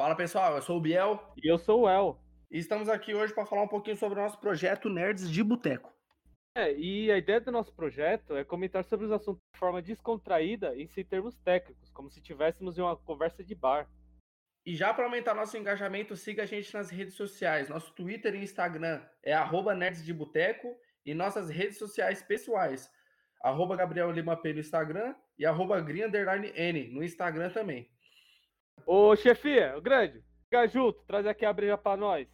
Fala pessoal, eu sou o Biel. E eu sou o El. E estamos aqui hoje para falar um pouquinho sobre o nosso projeto Nerds de Boteco. É, e a ideia do nosso projeto é comentar sobre os assuntos de forma descontraída e sem termos técnicos, como se tivéssemos em uma conversa de bar. E já para aumentar nosso engajamento, siga a gente nas redes sociais. Nosso Twitter e Instagram é arroba Nerds de Boteco e nossas redes sociais pessoais, arroba Gabriel Lima P no Instagram e arroba Green N no Instagram também. Ô chefia, o grande, fica junto, traz aqui a breja pra nós.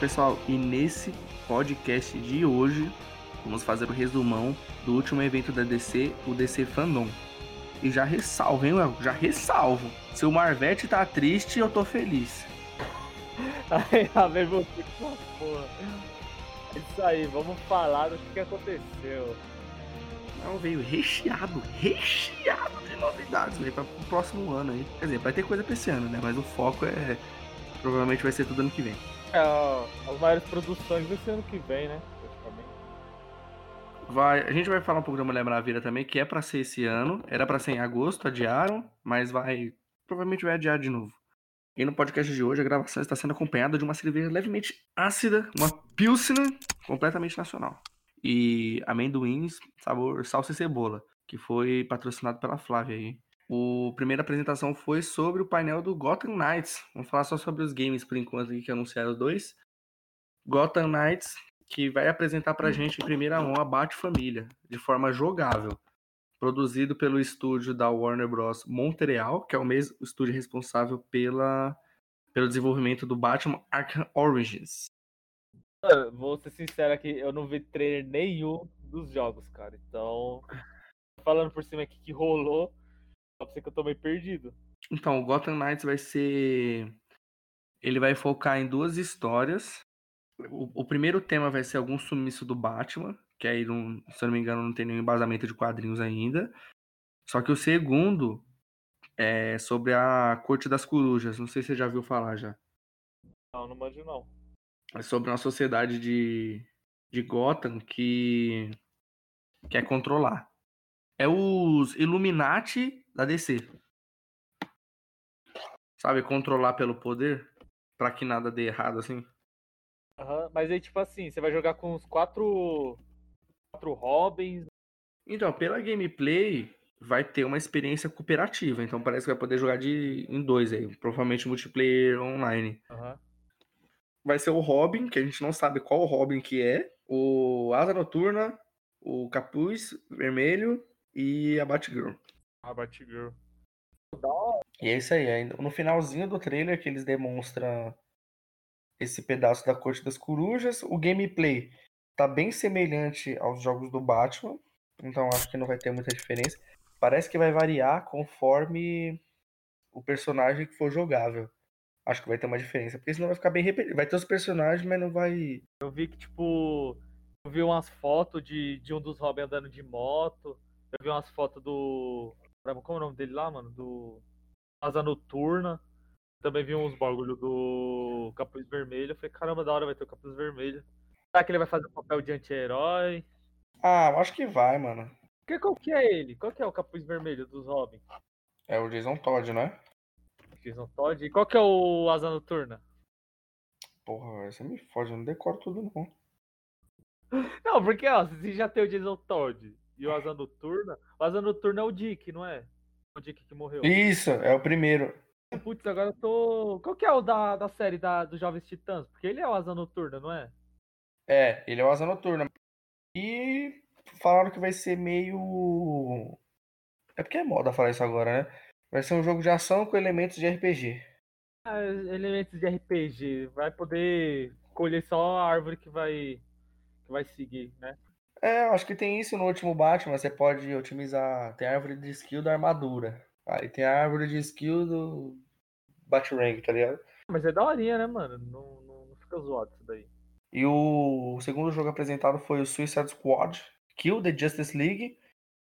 Pessoal, e nesse podcast de hoje vamos fazer o resumão do último evento da DC, o DC Fandom. E já ressalvo, hein, Léo? Já ressalvo. Se o Marvete tá triste, eu tô feliz. A ver você com porra. É isso aí, vamos falar do que, que aconteceu. Não, veio recheado, recheado de novidades, velho, para o próximo ano aí. Quer dizer, vai ter coisa pra esse ano, né? Mas o foco é. Provavelmente vai ser tudo ano que vem. É, as maiores produções desse ano que vem, né? Vai, a gente vai falar um pouco da Mulher Maravilha também, que é para ser esse ano. Era para ser em agosto, adiaram, mas vai. Provavelmente vai adiar de novo. E no podcast de hoje, a gravação está sendo acompanhada de uma cerveja levemente ácida, uma Pilsner completamente nacional. E amendoins, sabor salsa e cebola, que foi patrocinado pela Flávia aí. O primeira apresentação foi sobre o painel do Gotham Knights. Vamos falar só sobre os games por enquanto aqui que anunciaram dois. Gotham Knights, que vai apresentar pra gente em primeira mão a Bat-Família, de forma jogável. Produzido pelo estúdio da Warner Bros. Montreal, que é o mesmo estúdio responsável pela, pelo desenvolvimento do Batman Arkham Origins. Vou ser sincero aqui, eu não vi trailer nenhum dos jogos, cara. Então, falando por cima aqui que rolou, só pra você que eu tô meio perdido. Então, o Gotham Knights vai ser. Ele vai focar em duas histórias. O, o primeiro tema vai ser algum sumiço do Batman, que aí, não, se eu não me engano, não tem nenhum embasamento de quadrinhos ainda. Só que o segundo é sobre a Corte das Corujas. Não sei se você já viu falar já. Não, não manjo não. É sobre uma sociedade de, de Gotham que quer controlar. É os Illuminati da DC. Sabe, controlar pelo poder para que nada dê errado assim. Uhum, mas aí, tipo assim, você vai jogar com os quatro. Quatro Robins. Então, pela gameplay, vai ter uma experiência cooperativa. Então parece que vai poder jogar de em dois aí. Provavelmente multiplayer online. Uhum. Vai ser o Robin, que a gente não sabe qual Robin que é. O Asa Noturna, o Capuz Vermelho e a Batgirl. A Batgirl. E é isso aí. No finalzinho do trailer que eles demonstram esse pedaço da Corte das Corujas, o gameplay tá bem semelhante aos jogos do Batman, então acho que não vai ter muita diferença. Parece que vai variar conforme o personagem que for jogável. Acho que vai ter uma diferença, porque senão vai ficar bem repetido. Vai ter os personagens, mas não vai. Eu vi que, tipo, eu vi umas fotos de, de um dos Robin andando de moto. Eu vi umas fotos do. Como é o nome dele lá, mano? Do. Asa Noturna. Também vi uns bagulho do Capuz Vermelho. Eu falei, caramba, da hora vai ter o Capuz Vermelho. Será que ele vai fazer o papel de anti-herói? Ah, eu acho que vai, mano. Que, qual que é ele? Qual que é o Capuz Vermelho dos Robin? É o Jason Todd, né? Jason Todd. E qual que é o Asa Noturna? Porra, você me fode, eu não decoro tudo não. Não, porque ó, você já tem o Jason Todd e o Asa Noturna. O Asa Noturna é o Dick, não é? O Dick que morreu. Isso, é o primeiro. Putz, agora eu tô. Qual que é o da, da série da, dos Jovens Titãs? Porque ele é o Asa Noturna, não é? É, ele é o Asa Noturna. E falaram que vai ser meio. É porque é moda falar isso agora, né? Vai ser um jogo de ação com elementos de RPG. Ah, elementos de RPG. Vai poder colher só a árvore que vai, que vai seguir, né? É, eu acho que tem isso no último Batman. Você pode otimizar. Tem a árvore de skill da armadura. Aí tem a árvore de skill do Batarang, tá ligado? Mas é daorinha, né, mano? Não, não, não fica zoado isso daí. E o, o segundo jogo apresentado foi o Suicide Squad Kill the Justice League,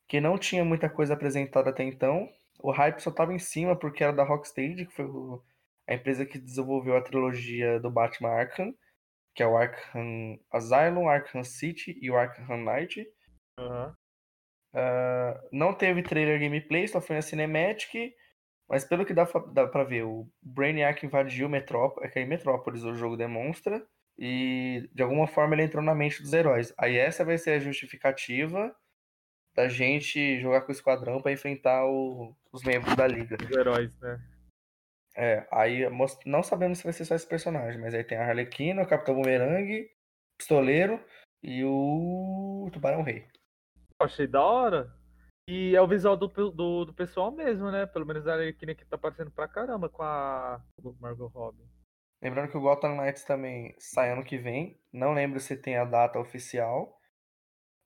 que não tinha muita coisa apresentada até então. O hype só tava em cima porque era da Rocksteady, que foi a empresa que desenvolveu a trilogia do Batman Arkham, que é o Arkham Asylum, Arkham City e o Arkham Knight. Aham. Uh, não teve trailer gameplay, só foi a Cinematic. Mas pelo que dá, dá pra ver, o Brainiac invadiu Metrópolis, é que é Metrópolis o jogo demonstra. E de alguma forma ele entrou na mente dos heróis. Aí essa vai ser a justificativa da gente jogar com o esquadrão pra enfrentar o- os membros da liga. Os heróis, né? É, aí não sabemos se vai ser só esse personagem, mas aí tem a Harlequina, o Capitão Boomerang, Pistoleiro e o Tubarão Rei. Achei da hora. E é o visual do, do, do pessoal mesmo, né? Pelo menos a Arlequina que tá aparecendo pra caramba com a Margot Robbie. Lembrando que o Gotham Knights também sai ano que vem. Não lembro se tem a data oficial,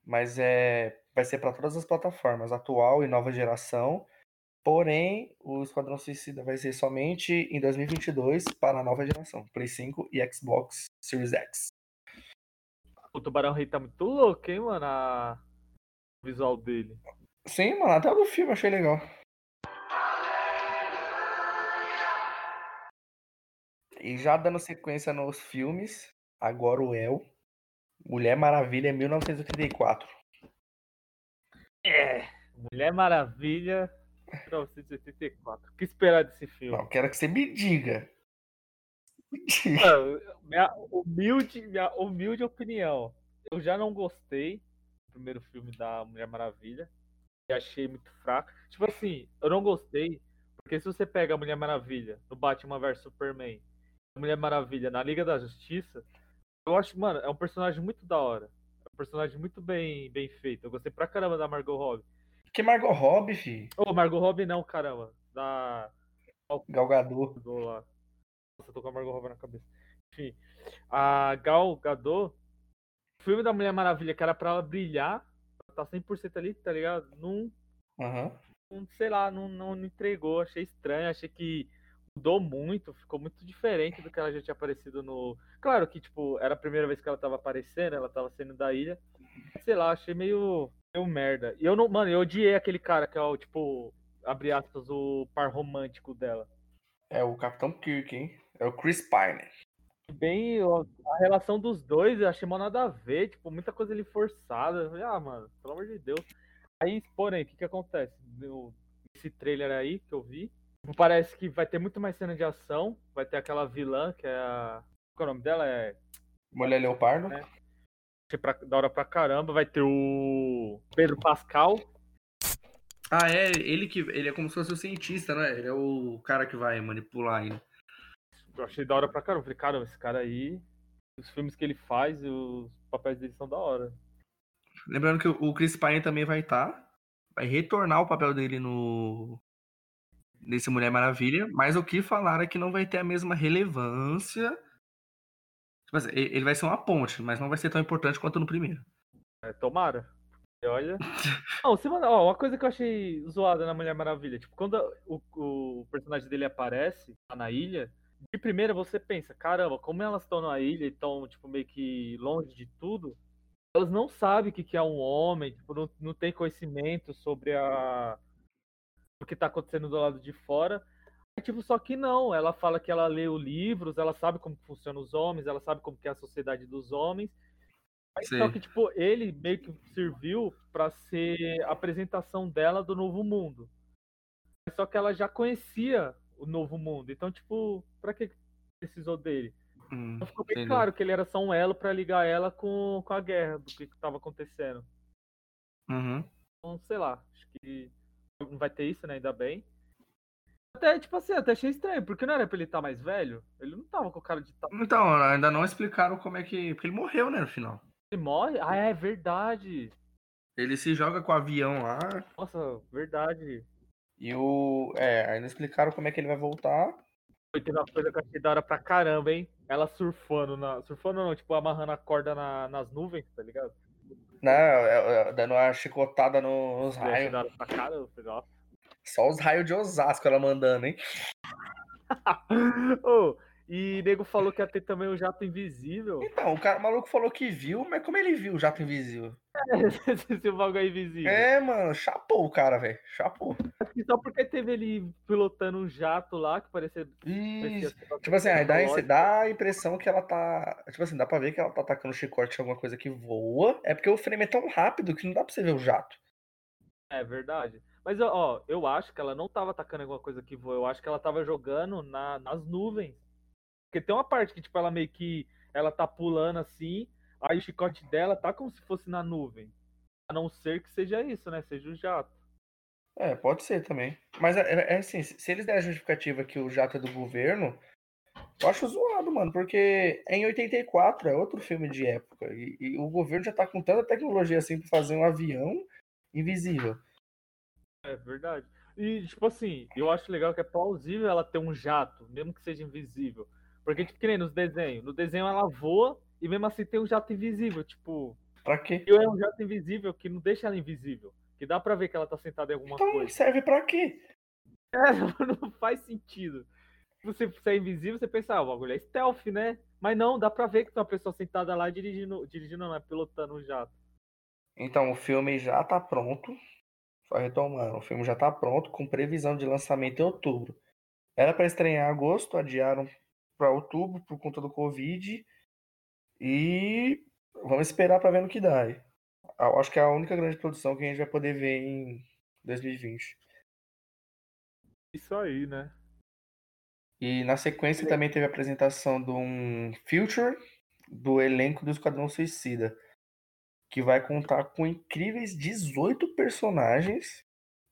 mas é vai ser para todas as plataformas, atual e nova geração. Porém, o Esquadrão Suicida vai ser somente em 2022 para a nova geração, Play 5 e Xbox Series X. O Tubarão Rei tá muito louco, hein, mano? A... O visual dele. Sim, mano, até o do filme achei legal. E já dando sequência nos filmes, agora o El, Mulher Maravilha 1984. É. Mulher Maravilha 1984. O que esperar desse filme? Não, quero que você me diga. Me diga. Mano, minha humilde, minha humilde opinião. Eu já não gostei do primeiro filme da Mulher Maravilha. E achei muito fraco. Tipo assim, eu não gostei. Porque se você pega a Mulher Maravilha no Batman vs Superman, a Mulher Maravilha na Liga da Justiça, eu acho, mano, é um personagem muito da hora. É um personagem muito bem, bem feito. Eu gostei pra caramba da Margot Robbie. Que Margot Robbie, fi. Ô, Margot Robbie não, caramba. Da. Gal Gadot. do lá. Nossa, tô com a Margot Robbie na cabeça. Enfim, a Gal Gadot, o filme da Mulher Maravilha, que era pra ela brilhar, tá 100% ali, tá ligado? Não, não sei lá, não, não me entregou, achei estranho, achei que mudou muito, ficou muito diferente do que ela já tinha aparecido no... Claro que, tipo, era a primeira vez que ela tava aparecendo, ela tava saindo da ilha, sei lá, achei meio, meio merda. E eu não, mano, eu odiei aquele cara que é o, tipo, abre aspas, o par romântico dela. É o Capitão Kirk, hein? É o Chris Pine. bem a relação dos dois, eu achei mal nada a ver, tipo, muita coisa ali forçada. Falei, ah, mano, pelo amor de Deus. Aí, porém, o que que acontece? No- Esse trailer aí que eu vi, parece que vai ter muito mais cena de ação, vai ter aquela vilã, que é a... Qual é o nome dela? É... Mulher Leopardo. É. achei pra- Da hora pra caramba, vai ter o Pedro Pascal. Ah, é, ele que. Ele é como se fosse o cientista, né? Ele é o cara que vai manipular ainda. Eu achei da hora pra caramba. Eu Falei, caramba, esse cara aí, os filmes que ele faz, os papéis dele são da hora. Lembrando que o Chris Pine também vai estar. vai retornar o papel dele no. Nesse Mulher Maravilha. Mas o que falaram é que não vai ter a mesma relevância. Tipo assim, ele vai ser uma ponte, mas não vai ser tão importante quanto no primeiro. É, tomara. Olha. Não, manda, ó, uma coisa que eu achei zoada na Mulher Maravilha, tipo, quando o, o personagem dele aparece lá na ilha, de primeira você pensa, caramba, como elas estão na ilha e estão, tipo, meio que longe de tudo, elas não sabem o que, que é um homem, tipo, não, não tem conhecimento sobre a o que tá acontecendo do lado de fora. Aí, tipo, só que não, ela fala que ela leu livros, ela sabe como funcionam os homens, ela sabe como que é a sociedade dos homens. Mas só que, tipo, ele meio que serviu pra ser a apresentação dela do novo mundo. Só que ela já conhecia o novo mundo. Então, tipo, pra que precisou dele? Hum, Então ficou bem entendeu. claro que ele era só um elo pra ligar ela com, com a guerra, do que, que tava acontecendo. Uhum. Então, sei lá, acho que não vai ter isso, né? Ainda bem. Até, tipo assim, até achei estranho, porque não era pra ele estar mais velho? Ele não tava com o cara de tá- Então, ainda não explicaram como é que. Porque ele morreu, né, no final. Ele morre? Ah, é verdade. Ele se joga com o avião lá. Nossa, verdade. E o. É, ainda explicaram como é que ele vai voltar. Foi teve uma coisa que eu achei da hora pra caramba, hein? Ela surfando na. Surfando não, tipo, amarrando a corda na- nas nuvens, tá ligado? Não, é, é, dando uma chicotada no- nos raios. Pra caramba, nossa. Só os raios de Osasco ela mandando, hein? Ô, e nego falou que ia ter também o jato invisível. Então, o cara o maluco falou que viu, mas como ele viu o jato invisível? Esse bagulho é invisível. É, mano, chapou o cara, velho. Chapou. Só porque teve ele pilotando um jato lá, que parecia. parecia Tipo assim, aí dá, dá a impressão que ela tá. Tipo assim, dá pra ver que ela tá atacando chicote alguma coisa que voa. É porque o frame é tão rápido que não dá pra você ver o jato. É verdade. Mas, ó, eu acho que ela não tava atacando alguma coisa que voa. Eu acho que ela tava jogando na, nas nuvens. Porque tem uma parte que, tipo, ela meio que. Ela tá pulando assim. Aí o chicote dela tá como se fosse na nuvem. A não ser que seja isso, né? Seja o jato. É, pode ser também. Mas é, é- é assim, se eles derem a justificativa que o jato é do governo, eu acho zoado, mano, porque em 84, é outro filme de época. E, e o governo já tá com tanta tecnologia assim pra fazer um avião invisível. É verdade. E, tipo assim, eu acho legal que é plausível ela ter um jato, mesmo que seja invisível. Porque, tipo, que nem nos desenhos. No desenho ela voa e mesmo assim tem um jato invisível. Tipo, Pra quê? e é um jato invisível que não deixa ela invisível. Que dá pra ver que ela tá sentada em alguma Então coisa. serve pra quê? É, não faz sentido. Você, você é invisível, você pensa, ah, o bagulho é stealth, né? Mas não, dá pra ver que tem uma pessoa sentada lá dirigindo, dirigindo não, é pilotando um jato. Então o filme já tá pronto. Só retomando, o filme já tá pronto, com previsão de lançamento em outubro. Era pra estrear em agosto, adiaram pra outubro por conta do Covid. E vamos esperar pra ver no que dá. acho que é a única grande produção que a gente vai poder ver em 2020. Isso aí, né? E na sequência também teve a apresentação de um Future do elenco do Esquadrão Suicida, que vai contar com incríveis 18 personagens.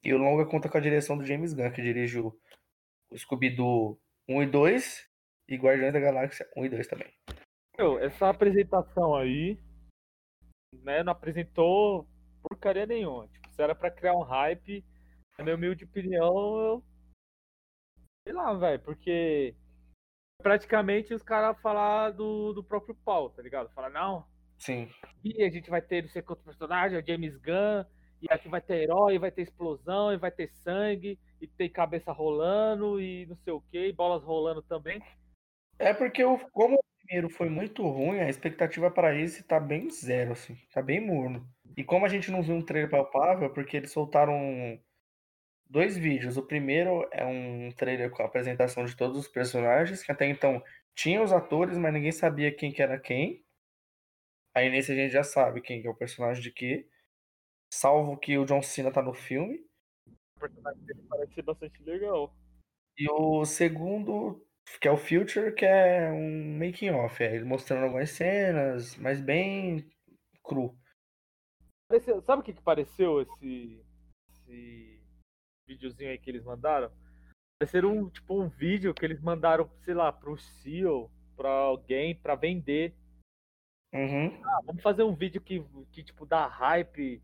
E o longa conta com a direção do James Gunn, que dirigiu o Scooby-Doo 1 e 2 e Guardiões da Galáxia 1 e 2 também. Meu, essa apresentação aí, né, não apresentou porcaria nenhuma. Tipo, se era pra criar um hype, na minha humilde opinião, eu... sei lá, velho, porque praticamente os caras falar do, do próprio pau, tá ligado? Falar, não, Sim. aqui a gente vai ter não sei quanto personagem, é o James Gunn, e aqui vai ter herói, vai ter explosão, e vai ter sangue, e tem cabeça rolando, e não sei o que, e bolas rolando também. É porque o, como o primeiro foi muito ruim, a expectativa para esse tá bem zero, assim. Tá bem morno. E como a gente não viu um trailer palpável, porque eles soltaram dois vídeos. O primeiro é um trailer com a apresentação de todos os personagens, que até então tinha os atores, mas ninguém sabia quem que era quem. Aí nesse a gente já sabe quem que é o personagem de quê. Salvo que o John Cena tá no filme. O personagem dele parece ser bastante legal. E o segundo, que é o Future, que é um making off, é ele mostrando algumas cenas, mas bem cru. Pareceu- sabe o que, que pareceu esse, esse videozinho aí que eles mandaram? Pareceu um, tipo, um vídeo que eles mandaram, sei lá, pro CEO, pra alguém, pra vender. Uhum. Ah, vamos fazer um vídeo que, que tipo, dá hype.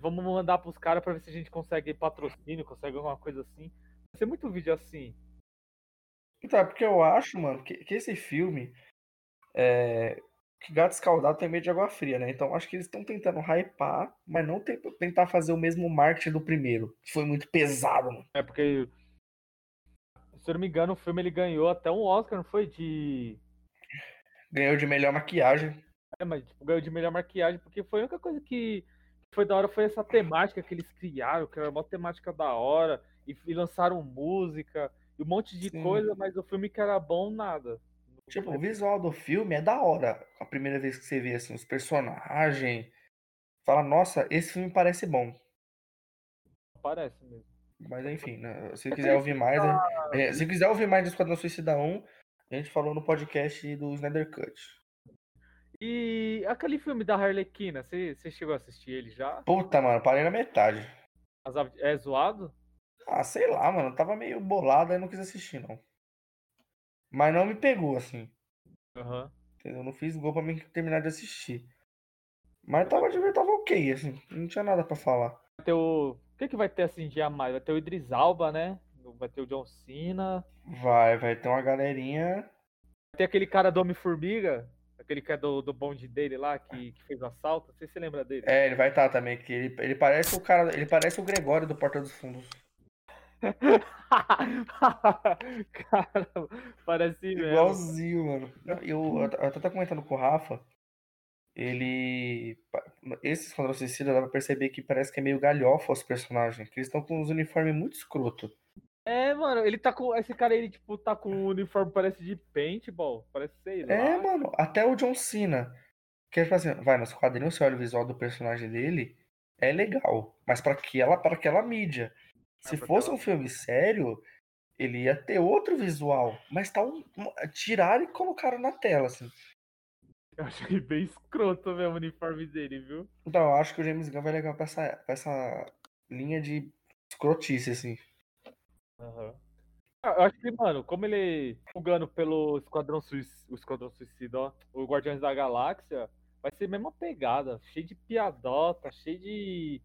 Vamos mandar pros caras pra ver se a gente consegue patrocínio, consegue alguma coisa assim. Vai ser muito vídeo assim. Então, é porque eu acho, mano, que, que esse filme é. Que gato escaldado tem medo de água fria, né? Então acho que eles estão tentando hypar, mas não te- tentar fazer o mesmo marketing do primeiro, que foi muito pesado, mano. É porque, se eu não me engano, o filme ele ganhou até um Oscar, não foi? De. Ganhou de melhor maquiagem. É, mas tipo, ganhou de melhor maquiagem, porque foi a única coisa que foi da hora foi essa temática que eles criaram, que era uma temática da hora, e, e lançaram música, e um monte de Sim. coisa, mas o filme que era bom, nada. Tipo, o visual do filme é da hora. A primeira vez que você vê assim, os personagens. Fala, nossa, esse filme parece bom. Parece mesmo. Mas enfim, né, se quiser ouvir mais, a- é, se quiser ouvir mais do Esquadrão Suicida 1, a gente falou no podcast do Snyder Cut. E aquele filme da Harlequina, você você chegou a assistir ele já? Puta, mano, parei na metade. As av- É zoado? Ah, sei lá, mano, tava meio bolado aí não quis assistir, não. Mas não me pegou, assim. Aham. Entendeu? Não fiz gol pra mim terminar de assistir. Mas tava, tava ok, assim, não tinha nada pra falar. Vai ter o. O que, que vai ter assim de a mais? Vai ter o Idris Alba, né? Vai ter o John Cena. Vai, vai ter uma galerinha. Vai ter aquele cara do Homem-Formiga. Aquele que é do, do bonde dele lá, que, que fez o assalto. Não sei se você lembra dele. É, ele vai estar também, que ele, ele parece o cara. Ele parece o Gregório do Porta dos Fundos. cara, parece mesmo. Igualzinho, mano. Eu, eu, eu tava comentando com o Rafa. Ele. Esse Esquadrão Suicida dá pra perceber que parece que é meio galhofa os personagens. Que eles estão com uns uniformes muito escroto. É, mano, ele tá com. Esse cara ele, tipo, tá com um uniforme, parece de paintball. Parece sei lá. É, mano, até o John Cena. Que é tipo assim, vai, nos quadrinhos você olha o visual do personagem dele, é legal. Mas pra aquela, pra aquela mídia. Se fosse um filme sério, ele ia ter outro visual. Mas tá um. tiraram e colocaram na tela, assim. Eu achei bem escroto mesmo o uniforme dele, viu? Então, eu acho que o James Gunn vai legal pra essa, pra essa linha de escrotice, assim. Uhum. Eu acho que, mano, como ele jogando pelo Esquadrão Suicida, o Esquadrão Suicida, ó, o Guardiões da Galáxia, vai ser a mesma pegada, cheio de piadota, cheio de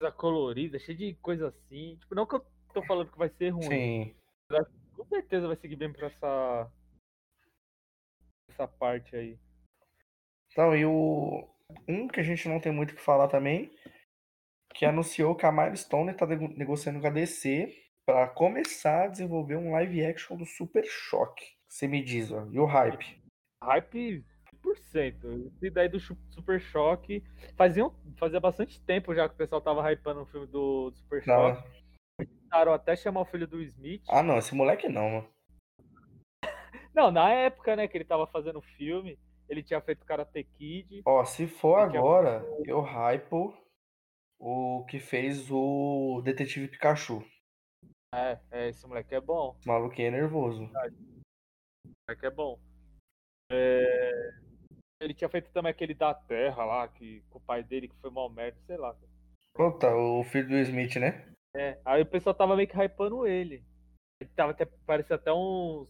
coisa colorida, cheio de coisa assim. Tipo, não que eu tô falando que vai ser ruim. Sim. Mas com certeza vai seguir bem pra essa. essa parte aí. Então, e o. Um que a gente não tem muito o que falar também, que anunciou que a Milestone tá negociando com a DC para começar a desenvolver um live action do Super Choque. Você me diz, ó. E o hype? Hype 100%. Essa ideia do Super Choque. Fazia, fazia bastante tempo já que o pessoal tava hypando o filme do, do Super Choque. Tentaram até chamar o filho do Smith. Ah, não, esse moleque não, mano. não, na época, né, que ele tava fazendo o filme, ele tinha feito Karate Kid. Ó, se for agora, tinha... eu hypo o que fez o Detetive Pikachu. É, é, esse moleque é bom. O maluquinho é nervoso. Esse moleque é bom. É... Ele tinha feito também aquele da Terra lá, que, com o pai dele, que foi mal merda, sei lá. Puta, o filho do Smith, né? É, aí o pessoal tava meio que hypando ele. Ele tava até, parecia até uns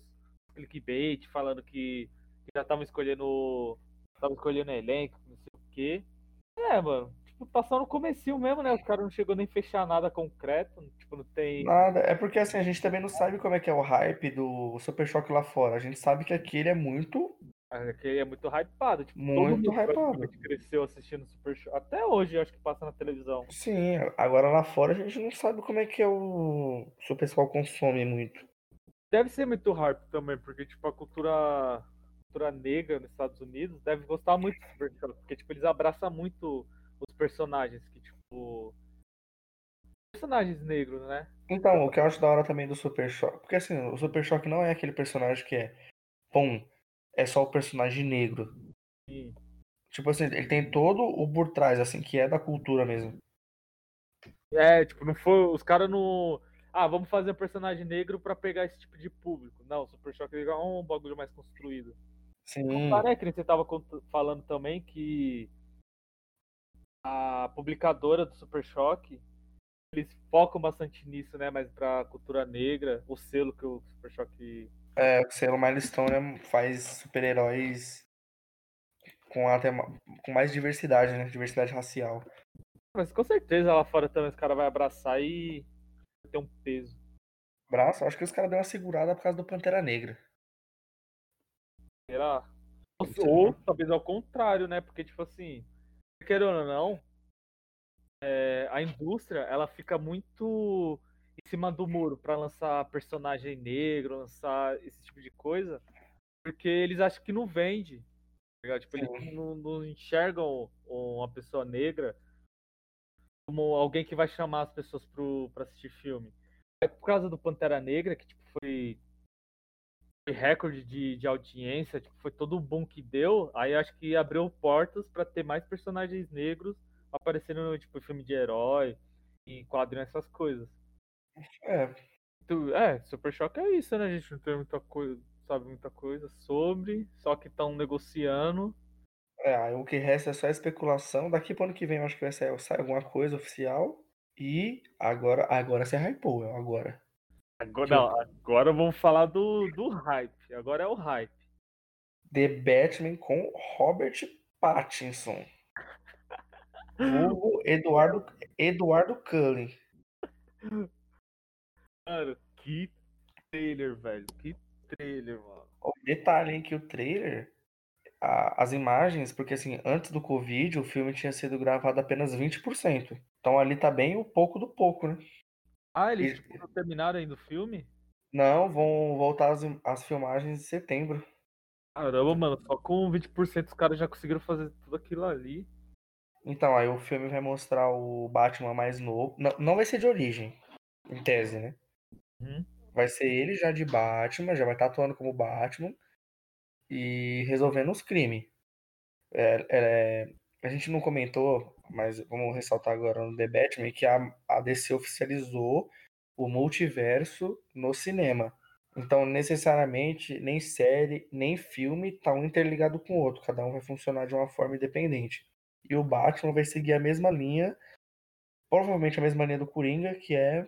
clickbait falando que, que já estavam escolhendo. Tava escolhendo elenco, não sei o quê. É, mano tá só no comecinho mesmo, né? Os caras não chegou nem a fechar nada concreto, tipo, não tem... Nada, é porque assim, a gente também não sabe como é que é o hype do Super Choque lá fora. A gente sabe que aquele é muito... Aquele é muito hypado, tipo, muito hypado. A gente cresceu assistindo Super Choque, até hoje acho que passa na televisão. Sim, agora lá fora a gente não sabe como é que é o... Se o pessoal consome muito. Deve ser muito hype também, porque, tipo, a cultura... cultura negra nos Estados Unidos deve gostar muito do Super Choque, porque, tipo, eles abraçam muito os personagens que, tipo. Personagens negros, né? Então, o que eu acho da hora também do Super Choque. Porque assim, o Super Choque não é aquele personagem que é. Pum, é só o personagem negro. Sim. Tipo assim, ele tem todo o por trás, assim, que é da cultura mesmo. É, tipo, não foi. Os caras não. Ah, vamos fazer um personagem negro para pegar esse tipo de público. Não, o Super Choque é um bagulho mais construído. Sim. Cara, é que você tava falando também que a publicadora do Super Choque, eles focam bastante nisso, né? Mas pra cultura negra, o selo que o Super Choque. É, o selo Milestone faz super-heróis com, até, com mais diversidade, né? Diversidade racial. Mas com certeza lá fora também os caras vão abraçar e ter um peso. Braço? Acho que os caras deu uma segurada por causa do Pantera Negra. Será? Ou, ou talvez ao contrário, né? Porque, tipo assim, querendo ou não, é, a indústria ela fica muito em cima do muro para lançar personagem negro, lançar esse tipo de coisa, porque eles acham que não vende. Tá tipo, eles não, não, enxergam uma pessoa negra como alguém que vai chamar as pessoas para assistir filme. É por causa do Pantera Negra, que tipo, foi recorde de, de audiência, tipo, foi todo o boom que deu, aí acho que abriu portas para ter mais personagens negros aparecendo no tipo, filme de herói, em quadrinhos, essas coisas. É. É, Super Choque é isso, né? A gente não tem muita coisa, sabe muita coisa sobre, só que estão negociando. É, o que resta é só especulação. Daqui para ano que vem eu acho que vai sair, sair alguma coisa oficial. E agora, agora você hypou, agora. Agora, não, agora vamos falar do, do hype. Agora é o hype. The Batman com Robert Pattinson. Vulgo Eduardo, Eduardo Cullen. Mano, que trailer, velho. Que trailer, mano. O detalhe, hein, que o trailer a- as imagens, porque assim, antes do Covid, o filme tinha sido gravado apenas 20%. Então ali tá bem o pouco do pouco, né? Ah, eles E- tipo, não terminaram ainda o filme? Não, vão voltar as, as filmagens em setembro. Caramba, mano, só com 20% os caras já conseguiram fazer tudo aquilo ali. Então, aí o filme vai mostrar o Batman mais novo. Não, não vai ser de origem, em tese, né? Uhum. Vai ser ele já de Batman, já vai estar atuando como Batman e resolvendo os crimes. É, é, a gente não comentou, mas vamos ressaltar agora no The Batman que a, a DC oficializou o multiverso no cinema. Então, necessariamente, nem série, nem filme tá um interligado com o outro. Cada um vai funcionar de uma forma independente. E o Batman vai seguir a mesma linha, provavelmente a mesma linha do Coringa, que é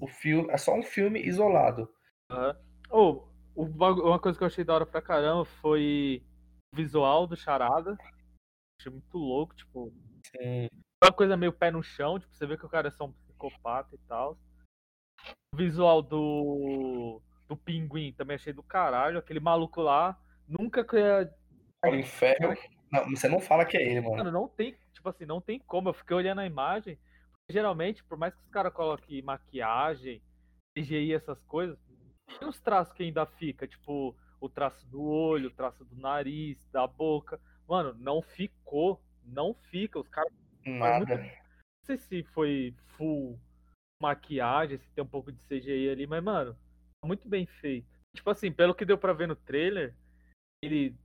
o filme, é só um filme isolado. Aham. Oh, uma coisa que eu achei da hora pra caramba foi o visual do Charada. Achei muito louco, tipo, Sim. uma coisa meio pé no chão, tipo, você vê que o cara é só um psicopata e tal. O visual do do Pinguim também achei do caralho, aquele maluco lá, nunca que eu ia Colin Farrell. Não, você não fala que é ele, mano. Mano, não tem, tipo assim, não tem como. Eu fiquei olhando a imagem. Geralmente, por mais que os caras coloquem maquiagem, CGI, essas coisas, tem os traços que ainda fica, tipo, o traço do olho, o traço do nariz, da boca. Mano, não ficou. Não fica. Os caras. Nada. Não sei se foi full maquiagem, se tem um pouco de CGI ali, mas, mano, tá muito bem feito. Tipo assim, pelo que deu pra ver no trailer, ele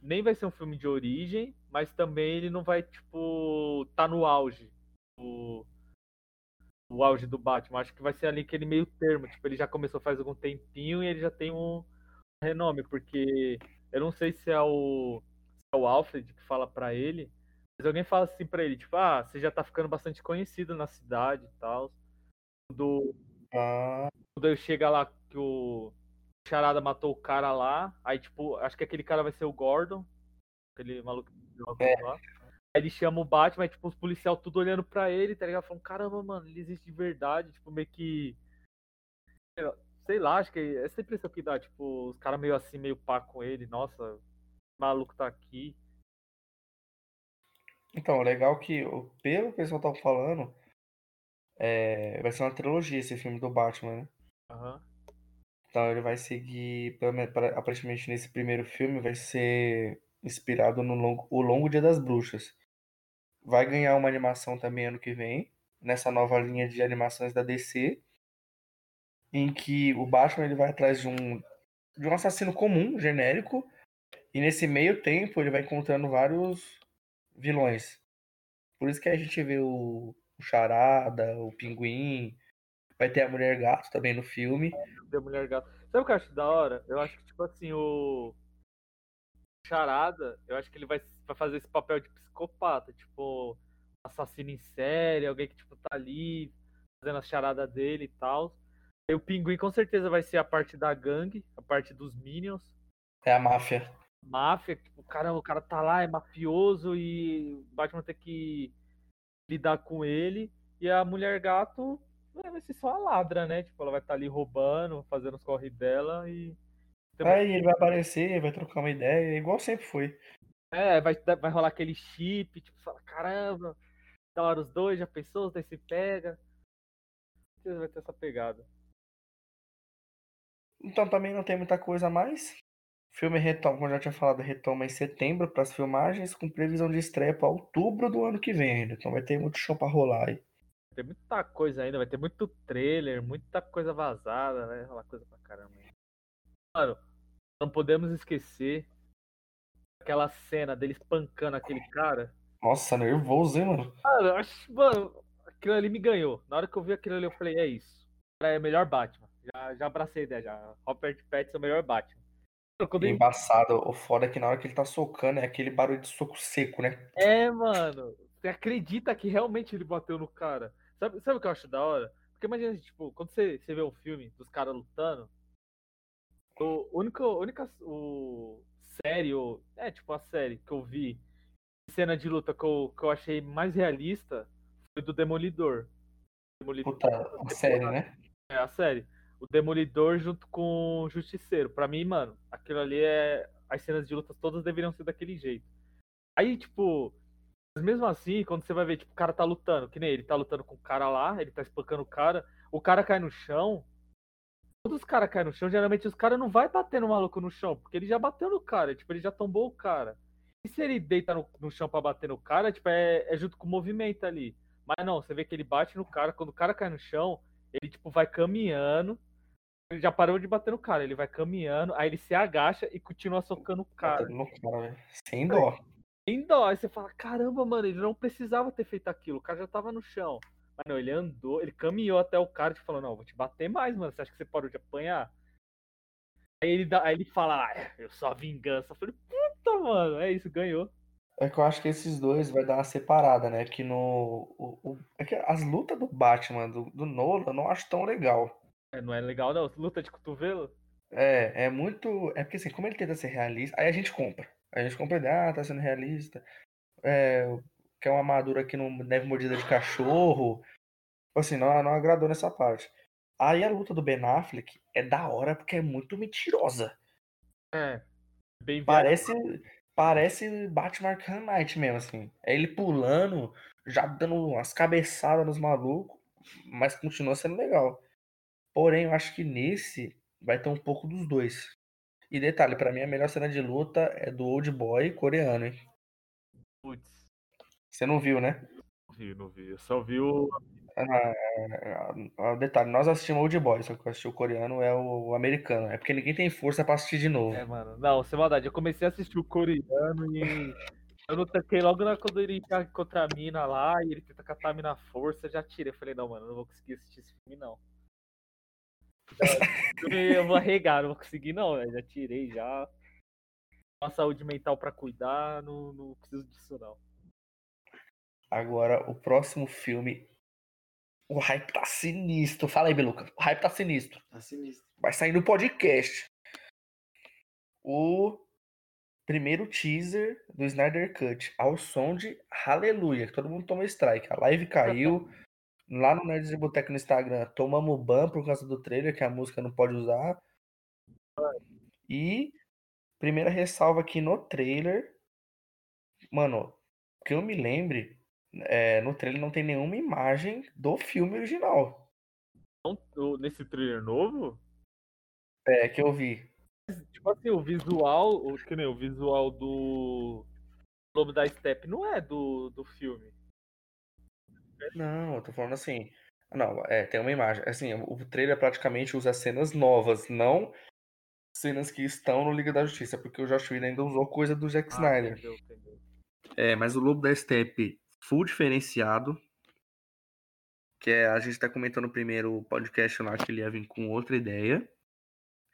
nem vai ser um filme de origem, mas também ele não vai, tipo, tá no auge. O, o auge do Batman. Acho que vai ser ali aquele meio termo. Tipo, ele já começou faz algum tempinho e ele já tem um renome, porque eu não sei se é o, se é o Alfred que fala pra ele, mas alguém fala assim pra ele, tipo, ah, você já tá ficando bastante conhecido na cidade e tal. Quando, Ah, quando ele chega lá que o Charada matou o cara lá, aí tipo, acho que aquele cara vai ser o Gordon, aquele maluco É. lá. Aí ele chama o Batman, aí, tipo, os policiais tudo olhando pra ele, tá ligado? Falando, caramba, mano, ele existe de verdade, tipo, meio que. Sei lá, acho que é essa impressão que dá, tipo, os caras meio assim, meio pá com ele, nossa, o maluco tá aqui. Então, legal que, o- pelo que o pessoal tá falando, é, vai ser uma trilogia esse filme do Batman, né? Aham. Então ele vai seguir, aparentemente nesse primeiro filme, vai ser inspirado no longo, O Longo Dia das Bruxas. Vai ganhar uma animação também ano que vem, nessa nova linha de animações da DC, em que o Batman ele vai atrás de um, de um assassino comum, genérico, e nesse meio tempo ele vai encontrando vários vilões. Por isso que a gente vê o, o Charada, o Pinguim, vai ter a Mulher Gato também no filme. da Mulher Gato. Sabe o que eu acho da hora? Eu acho que, tipo assim, o. Charada, eu acho que ele vai, vai fazer esse papel de psicopata, tipo, assassino em série, alguém que, tipo, tá ali fazendo a charada dele e tal. E o Pinguim com certeza vai ser a parte da gangue, a parte dos Minions. É a máfia. Máfia, tipo, o cara, o cara tá lá, é mafioso e o Batman tem que lidar com ele. E a Mulher Gato é, vai ser só a ladra, né? Tipo, ela vai estar ali roubando, fazendo os corre dela e. Aí ele vai aparecer, vai trocar uma ideia, igual sempre foi. É, vai, vai rolar aquele chip, tipo, fala, caramba, da hora os dois, já pensou, daí se pega. Vai ter essa pegada. Então também não tem muita coisa a mais. O filme retoma, como eu já tinha falado, retoma em setembro para as filmagens, com previsão de estreia para outubro do ano que vem ainda. Então vai ter muito chão para rolar aí. Vai ter muita coisa ainda, vai ter muito trailer, muita coisa vazada, vai rolar coisa pra caramba. Mano, não podemos esquecer aquela cena dele espancando aquele cara. Nossa, nervoso, hein, mano? Mano, acho, mano, aquilo ali me ganhou. Na hora que eu vi aquilo ali, eu falei, é isso. É o melhor Batman. Já, já abracei a ideia já. Robert Pattinson é o melhor Batman. Quando ele- Embaçado. O foda é que na hora que ele tá socando é aquele barulho de soco seco, né? É, mano. Você acredita que realmente ele bateu no cara? Sabe, sabe o que eu acho da hora? Porque imagina, tipo, quando você, você vê um filme dos caras lutando, o único, a única o série, ou, é tipo a série que eu vi, cena de luta que eu, que eu achei mais realista foi do Demolidor. Demolidor Puta, a série, né? é a série. O Demolidor junto com o Justiceiro. Pra mim, mano, aquilo ali é as cenas de lutas todas deveriam ser daquele jeito. Aí, tipo, mas mesmo assim, quando você vai ver, tipo, o cara tá lutando, que nem ele tá lutando com o cara lá, ele tá espancando o cara, o cara cai no chão. Quando os caras caem no chão, geralmente os caras não vai bater no maluco no chão, porque ele já bateu no cara, tipo, ele já tombou o cara. E se ele deita no, no chão para bater no cara, tipo, é, é junto com o movimento ali. Mas não, você vê que ele bate no cara, quando o cara cai no chão, ele, tipo, vai caminhando. Ele já parou de bater no cara, ele vai caminhando, aí ele se agacha e continua socando o cara. Cara Sem dó. Sem dó. Aí você fala, caramba, mano, ele não precisava ter feito aquilo, o cara já tava no chão. Mas não, ele andou, ele caminhou até o cara e falou, não, vou te bater mais, mano. Você acha que você parou de apanhar? Aí ele, dá, aí ele fala, ah, eu sou a vingança. Eu falei, puta, mano, é isso, ganhou. É que eu acho que esses dois vai dar uma separada, né? Que no. O, o, é que as lutas do Batman, do, do Nolan, eu não acho tão legal. É, não é legal, não. Luta de cotovelo? É, é muito. É porque assim, como ele tenta ser realista, aí a gente compra. A gente compra ideia, ah, tá sendo realista. É, que é uma armadura que não deve mordida de cachorro. Assim, não, não agradou nessa parte. Aí a luta do Ben Affleck é da hora porque é muito mentirosa. É. Bem parece, parece Batman Arkham Knight mesmo, assim. É ele pulando, já dando umas cabeçadas nos malucos, mas continua sendo legal. Porém, eu acho que nesse vai ter um pouco dos dois. E detalhe, para mim a melhor cena de luta é do Old Boy coreano, hein? Putz. Você não viu, né? Não vi, não vi. Eu só vi o. Ah, ah, detalhe, nós assistimos Old Boy, só que eu assisti o coreano é o americano. É porque ninguém tem força pra assistir de novo. É, mano. Não, sem maldade. Eu comecei a assistir o coreano e. Eu não tanquei logo na, quando ele ia contra a mina lá e ele tenta catar a mina à força, já tirei. Eu falei, não, mano, não vou conseguir assistir esse filme, não. Eu vou arregar, não vou conseguir, não, velho. Já tirei já. Uma saúde mental pra cuidar, não, não preciso disso, não. Agora, o próximo filme. O hype tá sinistro. Fala aí, Beluca. O hype tá sinistro. Tá sinistro. Vai sair no podcast. O primeiro teaser do Snyder Cut ao som de Aleluia. Que todo mundo toma strike. A live caiu. Lá no Nerds de Boteco no Instagram, tomamos ban por causa do trailer, que a música não pode usar. E primeira ressalva aqui no trailer. Mano, que eu me lembre, é, no trailer não tem nenhuma imagem do filme original. Nesse trailer novo? É, que eu vi. Tipo assim, o visual, o, que nem, o visual do Lobo da Steppe não é do, do filme. Não, eu tô falando assim. Não, é, tem uma imagem. Assim, o trailer praticamente usa cenas novas, não cenas que estão no Liga da Justiça, porque o Josh Whedon ainda usou coisa do Zack ah, Snyder. Entendeu, entendeu. É, mas o Lobo da Steppe full diferenciado. Que é, a gente tá comentando primeiro o podcast lá que ele ia vir com outra ideia.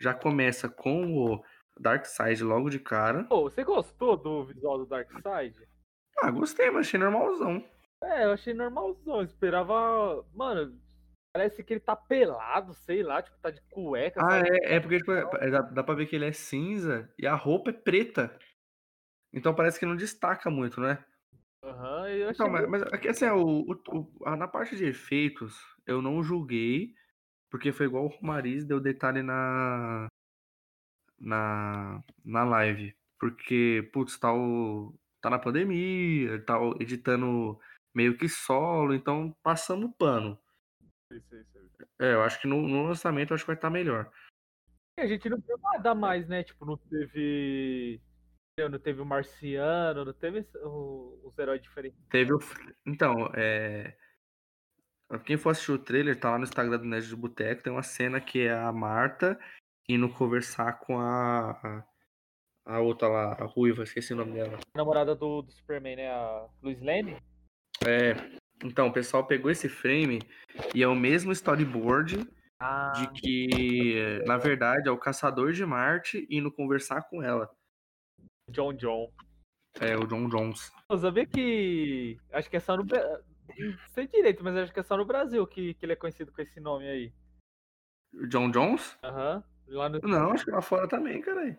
Já começa com o Dark Side logo de cara. Pô, você gostou do visual do Dark Side? Ah, gostei, mas achei normalzão. É, eu achei normalzão. Eu esperava. Mano, parece que ele tá pelado, sei lá, tipo, tá de cueca. Ah, é, é porque tipo, é, dá, dá pra ver que ele é cinza e a roupa é preta. Então parece que não destaca muito, né? Aham, uhum, eu achei. Então, mas, mas aqui, assim, o, o, o, na parte de efeitos, eu não julguei, porque foi igual o Romariz deu detalhe na. Na, na live. Porque, putz, tá, o, tá na pandemia, tá editando meio que solo, então passando pano. É, eu acho que no, no lançamento acho que vai estar tá melhor. A gente não viu nada mais, né? Tipo, não teve não teve o Marciano, não teve os heróis diferentes. Teve o. Então, é. Quem for assistir o trailer, tá lá no Instagram do Nerd de Boteco, tem uma cena que é a Marta indo conversar com a. A outra lá, a Ruiva, esqueci o nome dela. A namorada do, do Superman, né? A Luiz Lane? É. Então, o pessoal pegou esse frame e é o mesmo storyboard ah. de que, na verdade, é o caçador de Marte indo conversar com ela. John John. É, o John Jones. Eu sabia que. Acho que é só no. Não sei direito, mas acho que é só no Brasil que, que ele é conhecido com esse nome aí. John Jones? Aham. Uhum. No... Não, acho que lá fora também, cara.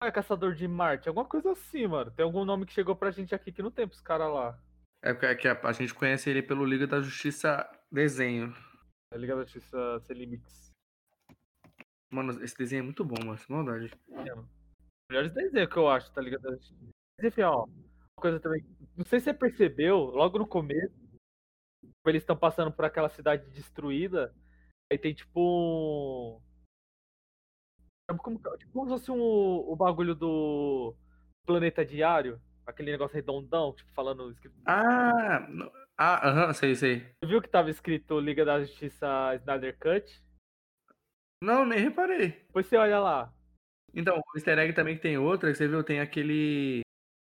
É Caçador de Marte, alguma coisa assim, mano. Tem algum nome que chegou pra gente aqui que não tem pros caras lá. É porque é a, a, gente conhece ele pelo Liga da Justiça desenho. É Liga da Justiça Sem Limites. Mano, esse desenho é muito bom, mano. Maldade. É, melhores desenhos que eu acho, tá ligado? Mas enfim, ó, uma coisa também. Não sei se você percebeu, logo no começo, eles estão passando por aquela cidade destruída, aí tem tipo um. Como, tipo, como se fosse um, o bagulho do Planeta Diário, aquele negócio redondão, tipo, falando. Ah, ah, aham, sei, sei. Você viu que tava escrito Liga da Justiça Snyder Cut? Não, nem reparei. Depois você olha lá. Então, o easter egg também que tem outra, que você viu, tem aquele.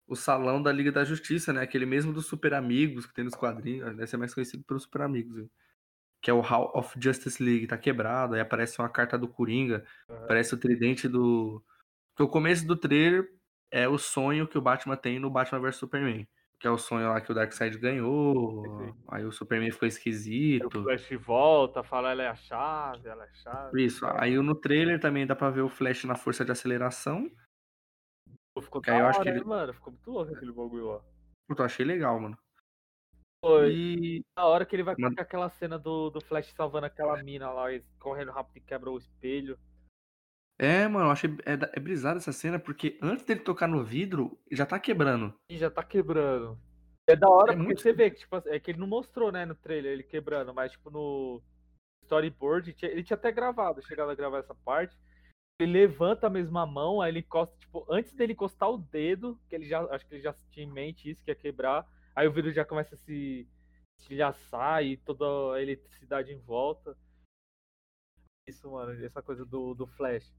O salão da Liga da Justiça, né? Aquele mesmo dos Super Amigos que tem nos quadrinhos. Deve ser mais conhecido pelos Super Amigos. Viu? Que é o Hall of Justice League. Tá quebrado. Aí aparece uma carta do Coringa. Uhum. Aparece o tridente do. Porque o começo do trailer é o sonho que o Batman tem no Batman vs Superman. Que é o sonho lá que o Darkseid ganhou. Aí o Superman ficou esquisito. Aí o Flash volta, fala ela é a chave, ela é a chave. Isso. Aí no trailer também dá pra ver o Flash na força de aceleração. Ficou que da eu acho que ele... mano. Ficou muito louco aquele bagulho lá. Puta, eu achei legal, mano. Foi. E... A hora que ele vai colocar aquela cena do, do Flash salvando aquela mina lá, correndo rápido e quebra o espelho. É, mano, eu achei. É, é brisada essa cena, porque antes dele tocar no vidro, já tá quebrando. E já tá quebrando. É da hora, é porque muito... você vê que, tipo, é que ele não mostrou, né, no trailer, ele quebrando, mas, tipo, no storyboard, ele tinha até gravado, chegado a gravar essa parte. Ele levanta a mesma mão, aí ele encosta, tipo, antes dele encostar o dedo, que ele já, acho que ele já tinha em mente isso, que ia quebrar, aí o vidro já começa a se estilhaçar e toda a eletricidade em volta. Isso, mano, essa coisa do, do Flash.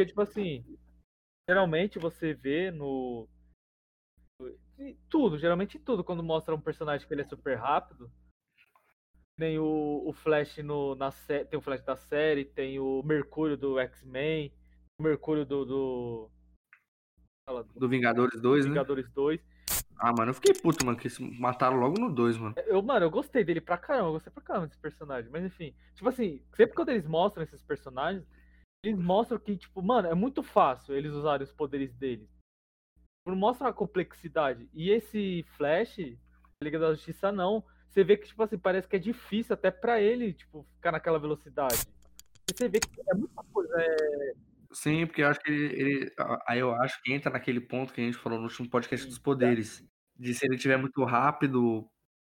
Porque, tipo assim, geralmente você vê no. Tudo, geralmente tudo, quando mostra um personagem que ele é super rápido. Tem o, o Flash no, na série. Tem o Flash da série, tem o Mercúrio do X-Men, o Mercúrio do. Do, do Vingadores 2, Vingadores né? 2. Ah, mano, eu fiquei puto, mano, que mataram logo no 2, mano. Eu, mano, eu gostei dele pra caramba, eu gostei pra caramba desse personagem. Mas enfim, tipo assim, sempre quando eles mostram esses personagens, eles mostram que, tipo, mano, é muito fácil eles usarem os poderes deles. Não mostra a complexidade. E esse Flash, Liga da Justiça, não. Você vê que, tipo assim, parece que é difícil até pra ele, tipo, ficar naquela velocidade. Você vê que é muita coisa. É... Sim, porque eu acho que ele, ele, Aí eu acho que entra naquele ponto que a gente falou no último podcast dos poderes. De se ele estiver muito rápido,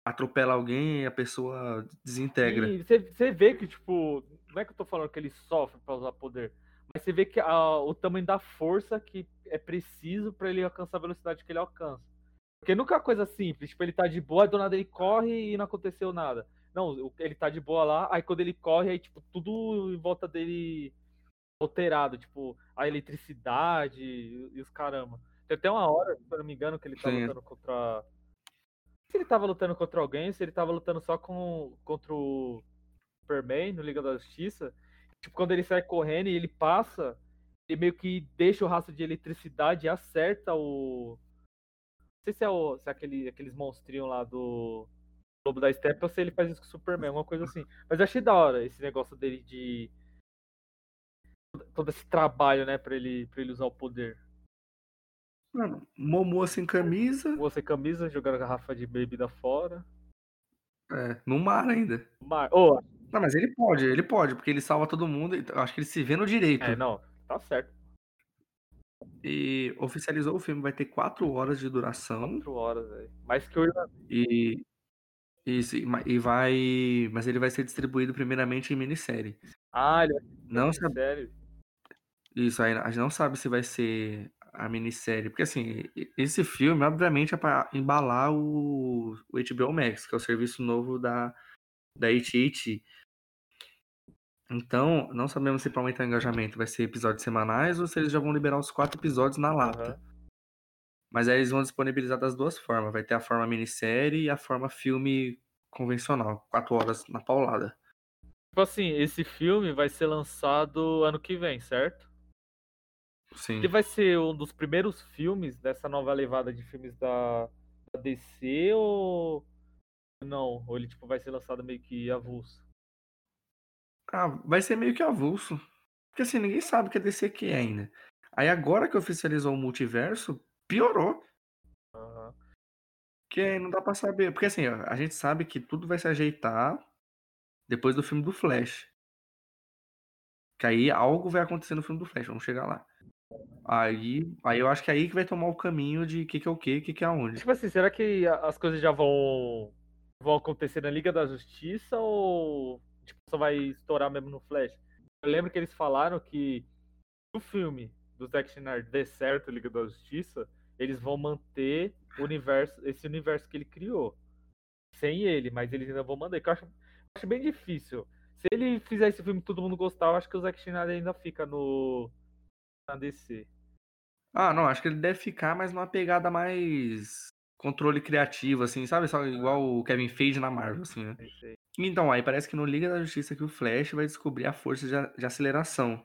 atropela alguém e a pessoa desintegra. E você, você vê que, tipo, não é que eu tô falando que ele sofre para usar poder, mas você vê que a, o tamanho da força que é preciso para ele alcançar a velocidade que ele alcança. Porque nunca é coisa simples, tipo, ele tá de boa, do nada ele corre e não aconteceu nada. Não, ele tá de boa lá, aí quando ele corre, aí, tipo, tudo em volta dele alterado, tipo, a eletricidade e, e os caramba. Tem até uma hora, se eu não me engano, que ele tá Sim. lutando contra. Se ele tava lutando contra alguém, se ele tava lutando só com, contra o Superman no Liga da Justiça, tipo, quando ele sai correndo e ele passa, ele meio que deixa o rastro de eletricidade e acerta o. Não sei se é, o, se é aquele, aqueles monstrinhos lá do Lobo da Steppe ou se ele faz isso com o Superman, uma coisa assim. Mas eu achei da hora esse negócio dele de. Todo esse trabalho, né, pra ele, pra ele usar o poder. Mano, Momoa sem camisa. Momoa sem camisa, jogando a garrafa de bebida fora. É, no mar ainda. No mar. Oh, não, mas ele pode, ele pode, porque ele salva todo mundo. Acho que ele se vê no direito. É, não, tá certo. E oficializou o filme, vai ter quatro horas de duração. Quatro horas, velho. Mais que o E. Isso, e vai. Mas ele vai ser distribuído primeiramente em minissérie. Ah, ele vai ser não sabe. Isso, aí a gente não sabe se vai ser a minissérie. Porque assim, esse filme, obviamente, é pra embalar o, o HBO Max, que é o serviço novo da, da AT&T. Então, não sabemos se para aumentar o engajamento vai ser episódios semanais ou se eles já vão liberar os quatro episódios na lata. Uhum. Mas aí eles vão disponibilizar das duas formas. Vai ter a forma minissérie e a forma filme convencional. Quatro horas na paulada. Tipo assim, esse filme vai ser lançado ano que vem, certo? Sim. Ele vai ser um dos primeiros filmes dessa nova levada de filmes da, da DC ou não? Ou ele tipo, vai ser lançado meio que avulso? Ah, vai ser meio que avulso. Porque assim, ninguém sabe o que é DC que é ainda. Aí agora que oficializou o multiverso, piorou. Uhum. Que não dá pra saber. Porque assim, a gente sabe que tudo vai se ajeitar depois do filme do Flash. Que aí algo vai acontecer no filme do Flash, vamos chegar lá. Aí, aí eu acho que é aí que vai tomar o caminho de o que, que é o que, o que, que é aonde. Tipo assim, será que as coisas já vão, vão acontecer na Liga da Justiça ou tipo, só vai estourar mesmo no Flash? Eu lembro que eles falaram que o filme do Zack Snyder der certo, Liga da Justiça, eles vão manter universo, esse universo que ele criou. Sem ele, mas eles ainda vão manter. Que eu acho, eu acho bem difícil. Se ele fizer esse filme que todo mundo gostar, eu acho que o Zack Snyder ainda fica no na DC. Ah, não, acho que ele deve ficar, mas numa pegada mais controle criativo, assim, sabe? Só igual o Kevin Feige na Marvel, assim, né? Então, aí parece que no Liga da Justiça que o Flash vai descobrir a força de, de aceleração.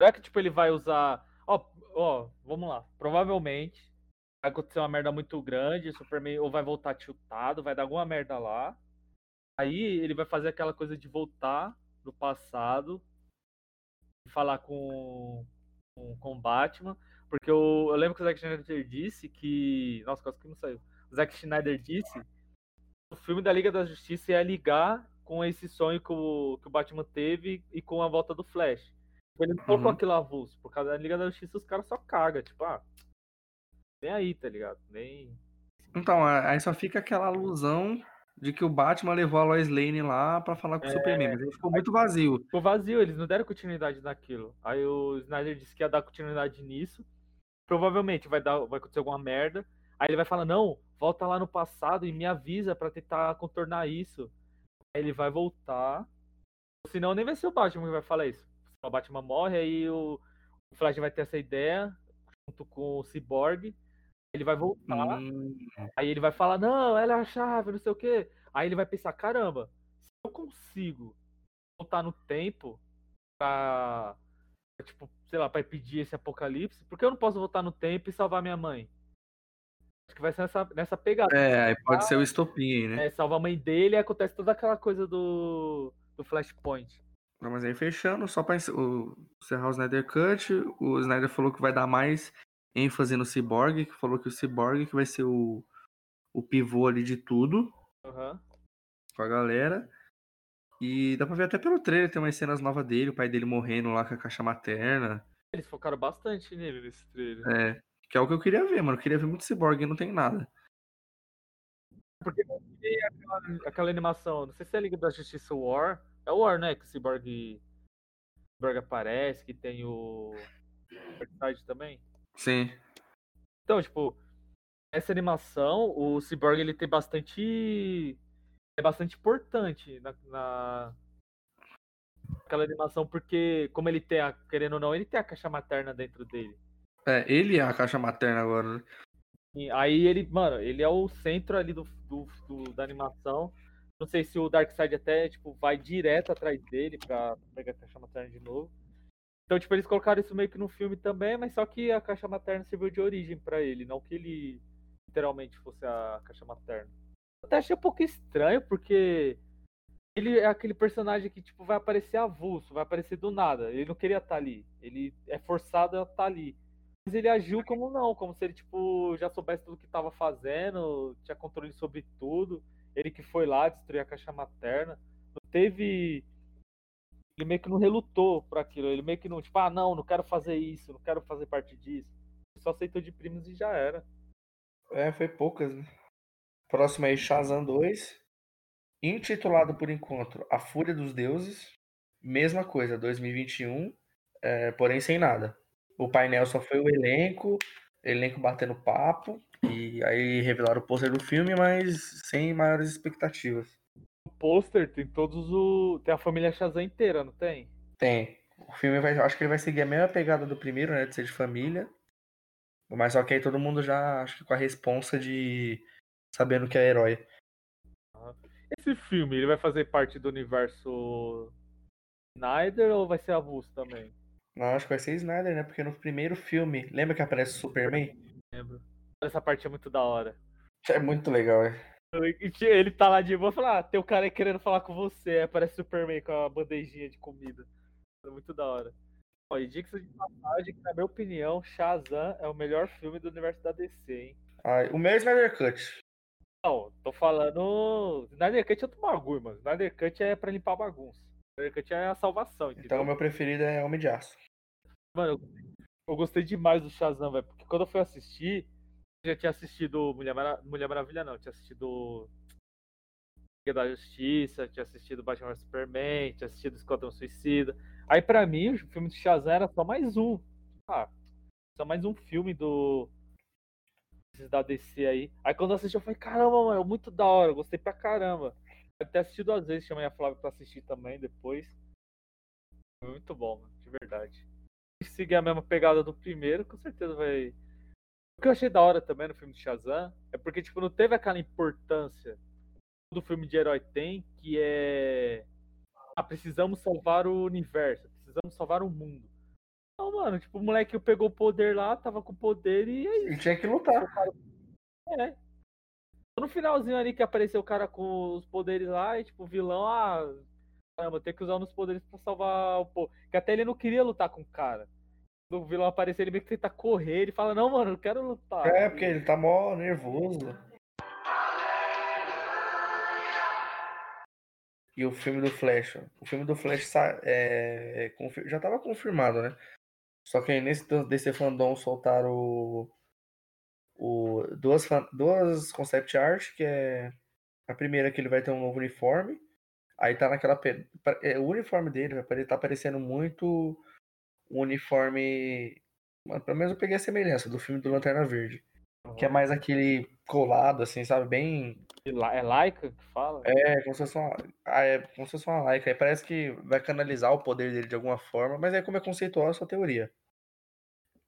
Será que tipo ele vai usar, ó, ó, vamos lá. Provavelmente vai acontecer uma merda muito grande, Superman ou vai voltar tiltado, vai dar alguma merda lá. Aí ele vai fazer aquela coisa de voltar no passado e falar com com, com o Batman, porque eu, eu lembro que o Zack Snyder disse que, nossa, quase que não saiu. O Zack Snyder disse que o filme da Liga da Justiça ia ligar com esse sonho que o, que o Batman teve e com a volta do Flash. Ele não colocou Uhum. aquilo avulso, por causa da Liga da Justiça os caras só cagam, tipo, ah, nem aí, tá ligado? Nem. Então, a- aí só fica aquela alusão de que o Batman levou a Lois Lane lá pra falar com o É. Superman, mas ele ficou muito vazio. Ficou vazio, eles não deram continuidade naquilo. Aí o Snyder disse que ia dar continuidade nisso. Provavelmente vai, dar, vai acontecer alguma merda. Aí ele vai falar, não, volta lá no passado e me avisa pra tentar contornar isso. Aí ele vai voltar. Senão nem vai ser o Batman que vai falar isso. O Batman morre, aí o, o Flash vai ter essa ideia, junto com o Cyborg. Ele vai voltar. Hum, Aí ele vai falar, não, ela é a chave, não sei o quê. Aí ele vai pensar, caramba, se eu consigo voltar no tempo pra, tipo, sei lá, pra impedir esse apocalipse, por que eu não posso voltar no tempo e salvar minha mãe? Acho que vai ser nessa, nessa pegada. é, aí pode ser o estopim aí, né? É, salva a mãe dele e acontece toda aquela coisa do, do Flashpoint. Não, mas aí fechando, só pra encerrar o Snyder Cut, o Snyder falou que vai dar mais ênfase no Cyborg, que falou que o Cyborg que vai ser o, o pivô ali de tudo Aham. com a galera. E dá pra ver até pelo trailer, tem umas cenas novas dele, o pai dele morrendo lá com a caixa materna. Eles focaram bastante nele nesse trailer. É, que é o que eu queria ver, mano. Eu queria ver muito Cyborg e não tem nada. Porque aquela, aquela animação, não sei se é a Liga da Justiça War. É o War, né? Que o Cyborg, Cyborg aparece, que tem o. Darkseid também. Sim. Então, tipo, essa animação, o Cyborg ele tem bastante. É bastante importante na, na. Aquela animação, porque, como ele tem a. Querendo ou não, ele tem a caixa materna dentro dele. É, ele é a caixa materna agora, né? E aí ele, mano, ele é o centro ali do, do- do- da animação. Não sei se o Darkseid até, tipo, vai direto atrás dele pra pegar a caixa materna de novo. Então, tipo, eles colocaram isso meio que no filme também, mas só que a caixa materna serviu de origem pra ele, não que ele literalmente fosse a caixa materna. Até achei um pouco estranho, porque ele é aquele personagem que, tipo, vai aparecer avulso, vai aparecer do nada. Ele não queria estar ali. Ele é forçado a estar ali. Mas ele agiu como não, como se ele, tipo, já soubesse tudo que estava fazendo, tinha controle sobre tudo. Ele que foi lá destruir a caixa materna. Não teve. Ele meio que não relutou por aquilo. Ele meio que não, tipo, ah, não, não quero fazer isso, não quero fazer parte disso. Ele só aceitou de primos e já era. É, foi poucas, né? Próximo aí, Shazam 2. Intitulado por encontro A Fúria dos Deuses. Mesma coisa, 2021, é, porém sem nada. O painel só foi o elenco, elenco batendo papo, e aí revelaram o pôster do filme, mas sem maiores expectativas. O pôster tem todos o. Tem a família Shazam inteira, não tem? Tem. O filme vai. Acho que ele vai seguir a mesma pegada do primeiro, né? De ser de família. Mas só que aí todo mundo já acho que com a responsa de sabendo que é herói. Esse filme, ele vai fazer parte do universo Snyder ou vai ser avulso também? Não, acho que vai ser Snyder, né? Porque no primeiro filme, lembra que aparece o Superman? Lembro. Essa parte é muito da hora. É muito legal, é. Ele tá lá de boa e fala, ah, tem um cara aí querendo falar com você. Aí aparece o Superman com a bandejinha de comida. É muito da hora. Ó, e dica de passagem, que na minha opinião, Shazam é o melhor filme do universo da DC, hein? Ah, o meu é Snyder Cut. Não, tô falando. Snyder Cut é outro bagulho, mano. Snyder Cut é pra limpar bagunça. Snyder Cut é a salvação, entendeu? Então o meu preferido é Homem de Aço. Mano, eu, eu gostei demais do Shazam, velho. Porque quando eu fui assistir, eu já tinha assistido Mulher, Mara... Mulher Maravilha, não. Eu tinha assistido Liga da Justiça, tinha assistido Batman vs Superman, tinha assistido Esquadrão Suicida. Aí pra mim, o filme de Shazam era só mais um. Ah, só mais um filme do. Da DC aí. Aí quando eu assisti, eu falei, caramba, mano, muito da hora, gostei pra caramba. Eu até assisti duas vezes, chamei a Flávia pra assistir também depois. Foi muito bom, mano, de verdade. Se seguir a mesma pegada do primeiro, com certeza vai. O que eu achei da hora também no filme de Shazam é porque, tipo, não teve aquela importância do filme de herói tem, que é. Ah, precisamos salvar o universo, precisamos salvar o mundo. Não, mano, tipo, o moleque pegou o poder lá, tava com o poder e é isso. Ele tinha que lutar. É. No finalzinho ali que apareceu o cara com os poderes lá, e tipo, o vilão, ah, caramba, tem que usar os poderes pra salvar o povo. Que até ele não queria lutar com o cara. Quando o vilão aparecer, ele meio que tenta correr, ele fala, não, mano, eu quero lutar. É, porque ele tá mó nervoso. E o filme do Flash, o filme do Flash é, já estava confirmado, né? Só que aí nesse DC Fandom soltaram o, o, duas, duas concept art, que é a primeira que ele vai ter um novo uniforme. Aí tá naquela. É, o uniforme dele vai tá parecendo muito o uniforme. Pelo menos eu peguei a semelhança do filme do Lanterna Verde. Que é mais aquele colado, assim, sabe? Bem. É laica que fala? É, como se fosse uma, ah, é, como se fosse uma laica. Aí parece que vai canalizar o poder dele de alguma forma, mas é como é conceitual a sua teoria.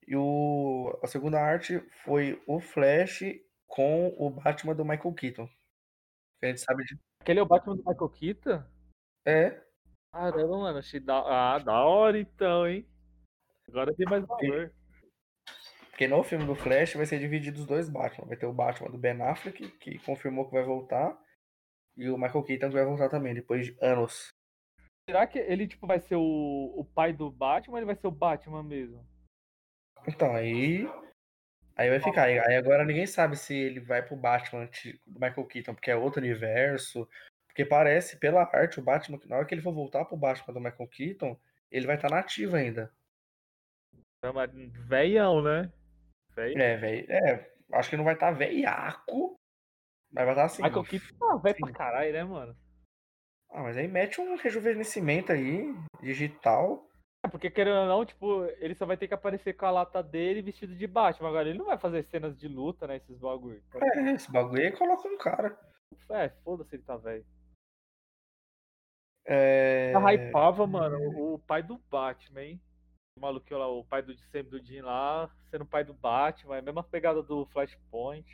E o, a segunda arte foi o Flash com o Batman do Michael Keaton. Que a gente sabe de. Aquele é o Batman do Michael Keaton? É. Caramba, mano, achei da, ah, da hora então, hein? Agora tem mais valor. Porque no filme do Flash vai ser dividido os dois Batman. Vai ter o Batman do Ben Affleck, que confirmou que vai voltar, e o Michael Keaton que vai voltar também, depois de anos. Será que ele tipo, vai ser o, o pai do Batman ou ele vai ser o Batman mesmo? Então, aí. Aí vai ficar. Aí agora ninguém sabe se ele vai pro Batman do Michael Keaton, porque é outro universo. Porque parece, pela arte, o Batman, na hora que ele for voltar pro Batman do Michael Keaton, ele vai estar tá nativo ainda. É veião, né? Velho. É, velho. É, acho que não vai estar tá velhaco. Mas vai estar tá assim. Michael Keaton tá velho pra caralho, né, mano? Ah, mas aí mete um rejuvenescimento aí, digital. É, porque querendo ou não, tipo, ele só vai ter que aparecer com a lata dele vestido de Batman. Agora ele não vai fazer cenas de luta, né? Esses bagulho. É, esse bagulho aí coloca um cara. É, foda-se ele tá velho. É. Eu hypava, mano, o pai do Batman, hein? O maluquinho lá, o pai do sempre do Jim lá, sendo o pai do Batman, é a mesma pegada do Flashpoint.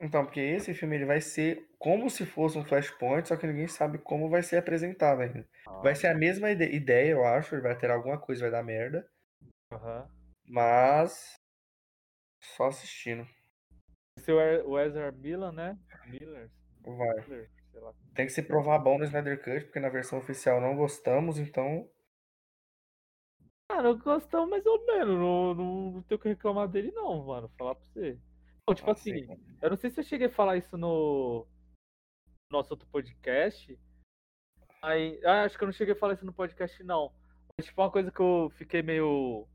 Então, porque esse filme ele vai ser como se fosse um Flashpoint, só que ninguém sabe como vai ser apresentado ainda. Ah. Vai ser a mesma ide ideia, eu acho, ele vai ter alguma coisa, vai dar merda. Uhum. Mas só assistindo. Esse é o Ezra Miller, né? Miller. Vai. Miller, Tem que se provar bom no Snyder Cut, porque na versão oficial não gostamos, então Cara, eu gostamos mais ou menos. Não, não, não tenho o que reclamar dele, não, mano. Falar pra você. Tipo ah, assim, sim. eu não sei se eu cheguei a falar isso no nosso outro podcast. Aí, ah, acho que eu não cheguei a falar isso no podcast, não. Mas, tipo, uma coisa que eu fiquei meio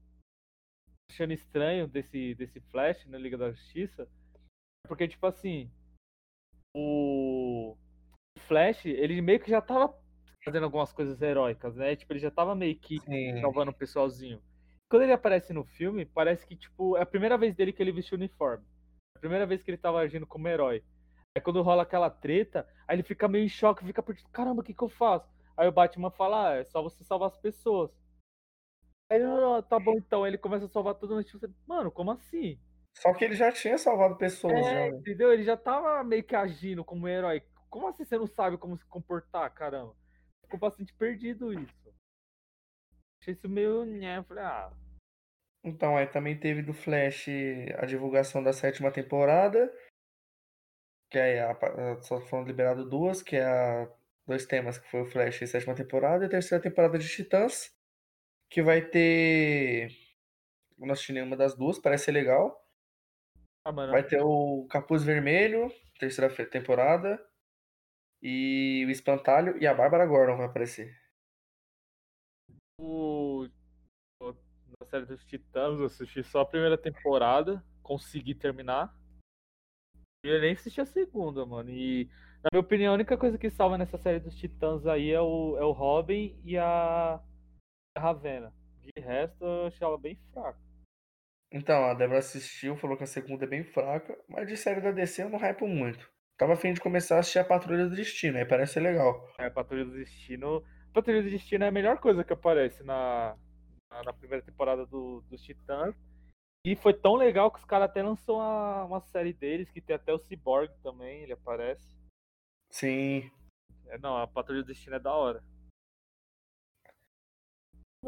achando estranho desse, desse Flash na Liga da Justiça. Porque, tipo assim, o Flash, ele meio que já tava fazendo algumas coisas heróicas, né? Tipo, ele já tava meio que Sim. salvando o pessoalzinho. Quando ele aparece no filme, parece que, tipo, é a primeira vez dele que ele vestiu o uniforme. É a primeira vez que ele tava agindo como herói. Aí quando rola aquela treta, aí ele fica meio em choque, fica perdido, caramba, o que que eu faço? Aí o Batman fala, ah, é só você salvar as pessoas. Aí ele, oh, tá bom então, aí ele começa a salvar todo mundo, tipo, mano, como assim? Só que ele já tinha salvado pessoas, é, né? entendeu? Ele já tava meio que agindo como herói. Como assim você não sabe como se comportar, caramba? Ficou bastante perdido isso. Achei isso meio. Né, falei, ah. Então, aí também teve do Flash a divulgação da sétima temporada. Que aí a, só foram liberadas duas, que é a, dois temas, que foi o Flash e a sétima temporada, e a terceira temporada de Titãs, que vai ter. Eu não assisti nenhuma das duas, parece ser legal. Ah, vai ter o Capuz Vermelho, terceira temporada. E o Espantalho e a Bárbara Gordon vai aparecer. O... Na série dos Titãs, eu assisti só a primeira temporada, consegui terminar. E eu nem assisti a segunda, mano. E, na minha opinião, a única coisa que salva nessa série dos Titãs aí é o, é o Robin e a, a Ravena. De resto, eu achei ela bem fraca. Então, a Débora assistiu, falou que a segunda é bem fraca, mas de série da DC eu não hypo muito. Tava afim de começar a assistir a Patrulha do Destino, aí parece ser legal. É, Patrulha do Destino. Patrulha do Destino é a melhor coisa que aparece na, na, na primeira temporada do, dos Titãs. E foi tão legal que os caras até lançou uma, uma série deles, que tem até o Cyborg também, ele aparece. Sim. É, não, a Patrulha do Destino é da hora.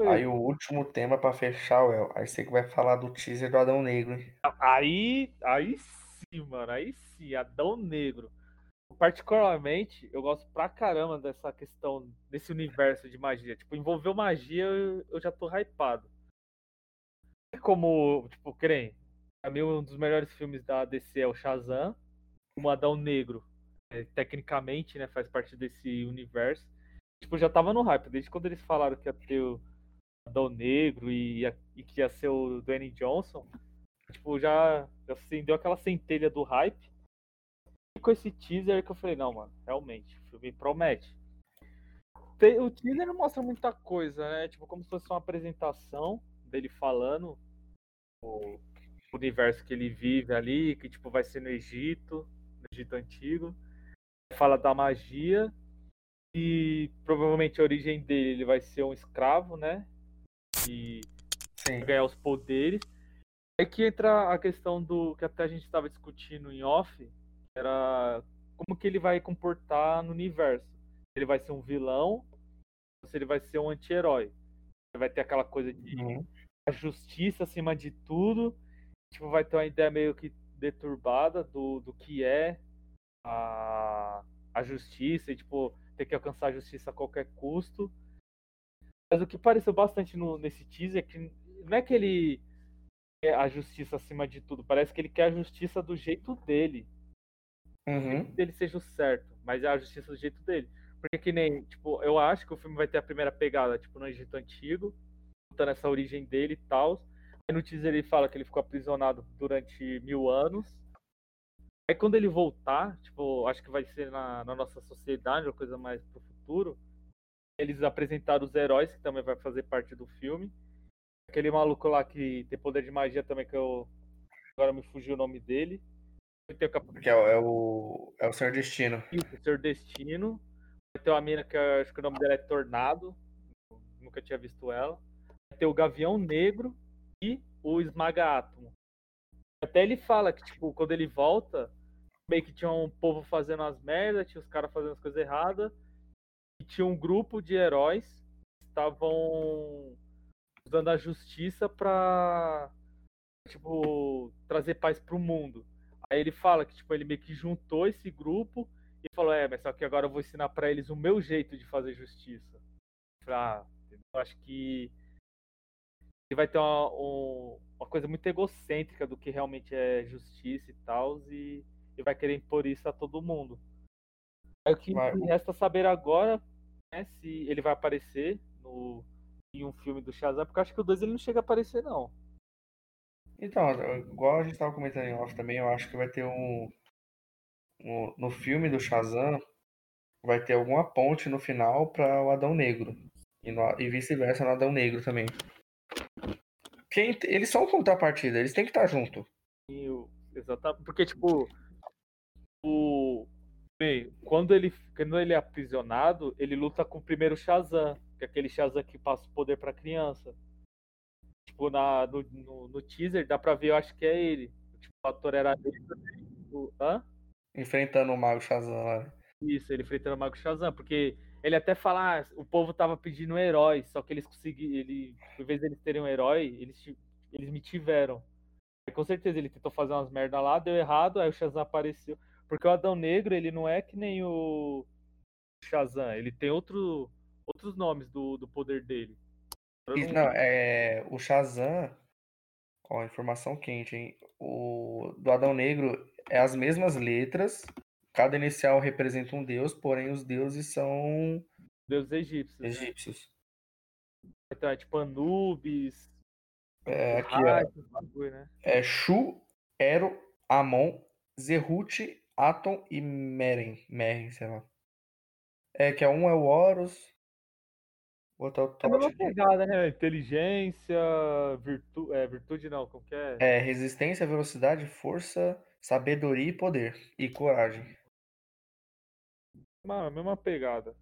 Aí o último tema pra fechar, Well, aí você que vai falar do teaser do Adão Negro, hein? Aí, aí sim, mano, aí sim, Adão Negro. Particularmente, eu gosto pra caramba dessa questão, desse universo de magia. Tipo, envolveu magia, eu, já tô hypado. Como, tipo, creem, pra mim um dos melhores filmes da DC é o Shazam, o Adão Negro. É, tecnicamente, né, faz parte desse universo. Tipo, já tava no hype, desde quando eles falaram que ia ter o Adão Negro e, e que ia ser o Dwayne Johnson. Tipo, já, acendeu aquela centelha do hype. E com esse teaser que eu falei, não, mano, realmente, o filme promete. Tem- o teaser não mostra muita coisa, né? Tipo, como se fosse uma apresentação dele falando o universo que ele vive ali, que tipo vai ser no Egito, no Egito antigo. Fala da magia e provavelmente a origem dele ele vai ser um escravo, né? E Sim. ganhar os poderes. É que entra a questão do que até a gente estava discutindo em off, era como que ele vai comportar no universo. Se ele vai ser um vilão ou se ele vai ser um anti-herói. Vai ter aquela coisa de Uhum. a justiça acima de tudo. Tipo, vai ter uma ideia meio que deturbada do, do que é a, a justiça e, tipo, ter que alcançar a justiça a qualquer custo. Mas o que pareceu bastante no, nesse teaser é que não é que ele a justiça acima de tudo, parece que ele quer a justiça do jeito dele. Uhum. Dele seja o certo, mas é a justiça do jeito dele. Porque que nem, tipo, eu acho que o filme vai ter a primeira pegada, tipo, no Egito Antigo, contando essa origem dele e tal. Aí no teaser ele fala que ele ficou aprisionado durante mil anos. Aí quando ele voltar, tipo, acho que vai ser na, na nossa sociedade, uma coisa mais pro futuro. Eles apresentaram os heróis, que também vai fazer parte do filme. Aquele maluco lá que tem poder de magia também, que eu. Agora me fugiu o nome dele. O Que é, o- é o. É o Senhor Destino. isso, Senhor Destino. Vai ter uma mina que eu acho que o nome dela é Tornado. Nunca tinha visto ela. Vai ter o Gavião Negro e o Esmaga Átomo. Até ele fala que, tipo, quando ele volta, meio que tinha um povo fazendo as merdas, tinha os caras fazendo as coisas erradas. E tinha um grupo de heróis que estavam usando a justiça pra, tipo, trazer paz pro mundo. Aí ele fala que, tipo, ele meio que juntou esse grupo e falou, é, mas só que agora eu vou ensinar pra eles o meu jeito de fazer justiça. Ah, eu acho que ele vai ter uma, um- uma coisa muito egocêntrica do que realmente é justiça e tal, e, e vai querer impor isso a todo mundo. Aí o que me resta saber agora é se ele vai aparecer no, em um filme do Shazam, porque eu acho que o 2 ele não chega a aparecer, não. Então, igual a gente tava comentando em off também, eu acho que vai ter um. um- no filme do Shazam, vai ter alguma ponte no final para o Adão Negro. E, e vice-versa no Adão Negro também. Quem, eles são contrapartida, eles têm que estar junto. E o- Exatamente. Porque, tipo, o. Bem, quando ele, quando ele é aprisionado, ele luta com o primeiro Shazam, que é aquele Shazam que passa o poder pra criança. Tipo, na, no, no, no teaser dá pra ver, eu acho que é ele. Tipo, o ator era ele. o- Hã? Enfrentando o Mago Shazam lá. Isso, ele enfrentando o Mago Shazam, porque ele até fala, ah, o povo tava pedindo um herói, só que eles conseguiram, ele, em vez deles terem um herói, eles, eles me tiveram. Aí, com certeza ele tentou fazer umas merda lá, deu errado, aí o Shazam apareceu. Porque o Adão Negro, ele não é que nem o Shazam, ele tem outro, outros nomes do, do poder dele. E, não, é, o Shazam, ó, informação quente, hein? O do Adão Negro é as mesmas letras, cada inicial representa um deus, porém os deuses são Deus egípcios. né? egípcios. Então é tipo Anubis, É, aqui, bagulho, né? É Shu, Ero, Amon, Zerut, Atom e Meren. Meren, sei lá. É, que é um é o Horus, é o É a mesma pegada, né? Inteligência, virtu... é, virtude não, como que é? É, resistência, velocidade, força, sabedoria e poder. E coragem. Mano, a mesma pegada.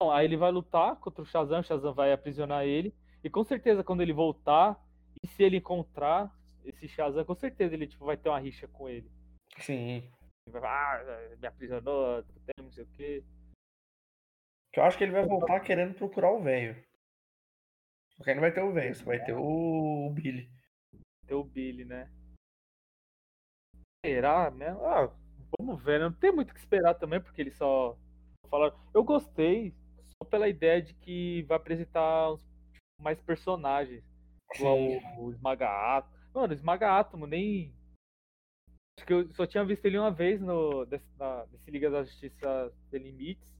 Bom, aí ele vai lutar contra o Shazam, o Shazam vai aprisionar ele. E com certeza, quando ele voltar, e se ele encontrar esse Shazam, com certeza ele tipo, vai ter uma rixa com ele. Sim. Ele vai falar, ah, me aprisionou, não sei o quê. Eu acho que ele vai voltar querendo procurar o velho. Só que aí não vai ter o velho, só vai ter o, o Billy. Ter o Billy, né? Será, né? Ah, vamos ver, né? Não tem muito o que esperar também, porque eles só falaram. Eu gostei só pela ideia de que vai apresentar uns- tipo, mais personagens. Igual o, o Esmaga Átomo. Mano, o Esmaga Átomo nem. Acho que eu só tinha visto ele uma vez no, desse, na, nesse Liga da Justiça Sem Limites.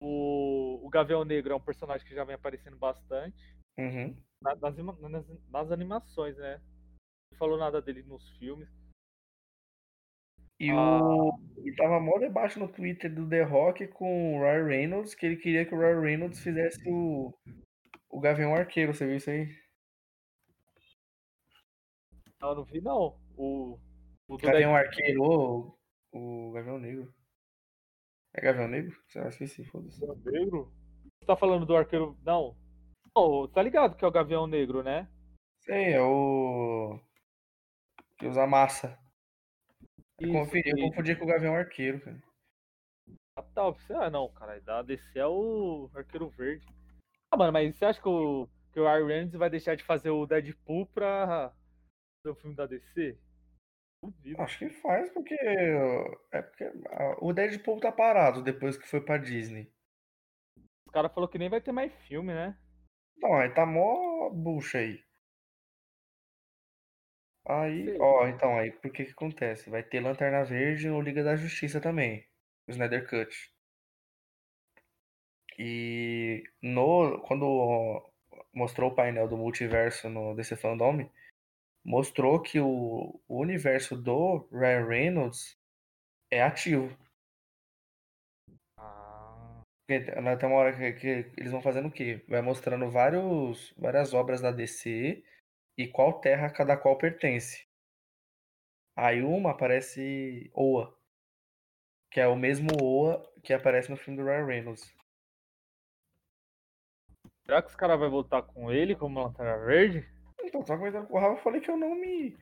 O, o Gavião Negro é um personagem que já vem aparecendo bastante. Uhum. Na- nas, nas, nas animações, né? Não falou nada dele nos filmes. E Ah. o. E tava mó debate no Twitter do The Rock com o Ryan Reynolds, que ele queria que o Ryan Reynolds fizesse o. O Gavião Arqueiro, você viu isso aí? Não, eu não vi, não. O, o Gavião Arqueiro, ou o Gavião Negro. É Gavião Negro? Sei lá, esqueci, foda-se. Negro? Você tá falando do arqueiro. Não. Não, tá ligado que é o Gavião Negro, né? Sei, é o. Que usa massa. Eu Isso, confundi, eu que- confundi com o Gavião Arqueiro, cara. Ah, tá, você- ah, não, cara, da DC é o Arqueiro Verde. Ah, mano, mas você acha que o, que o Reynolds vai deixar de fazer o Deadpool pra fazer o filme da DC? Duvido. Acho que faz, porque. É porque ah, o Deadpool tá parado depois que foi pra Disney. Os caras falaram que nem vai ter mais filme, né? Não, aí tá mó bucha aí. Aí, Sei. ó, então, aí por que que acontece? Vai ter Lanterna Verde no Liga da Justiça também, o Snyder Cut. E no, quando mostrou o painel do multiverso no DC Fandom, mostrou que o, o universo do Ryan Reynolds é ativo. Ah, tem tem uma hora que, que eles vão fazendo o quê? Vai mostrando vários, várias obras da DC e qual terra cada qual pertence. Aí uma aparece Oa, que é o mesmo Oa que aparece no filme do Ryan Reynolds. será que os caras vão voltar com ele como Lanterna Verde? Então, tava comentando com o Rafa, eu falei que eu não me.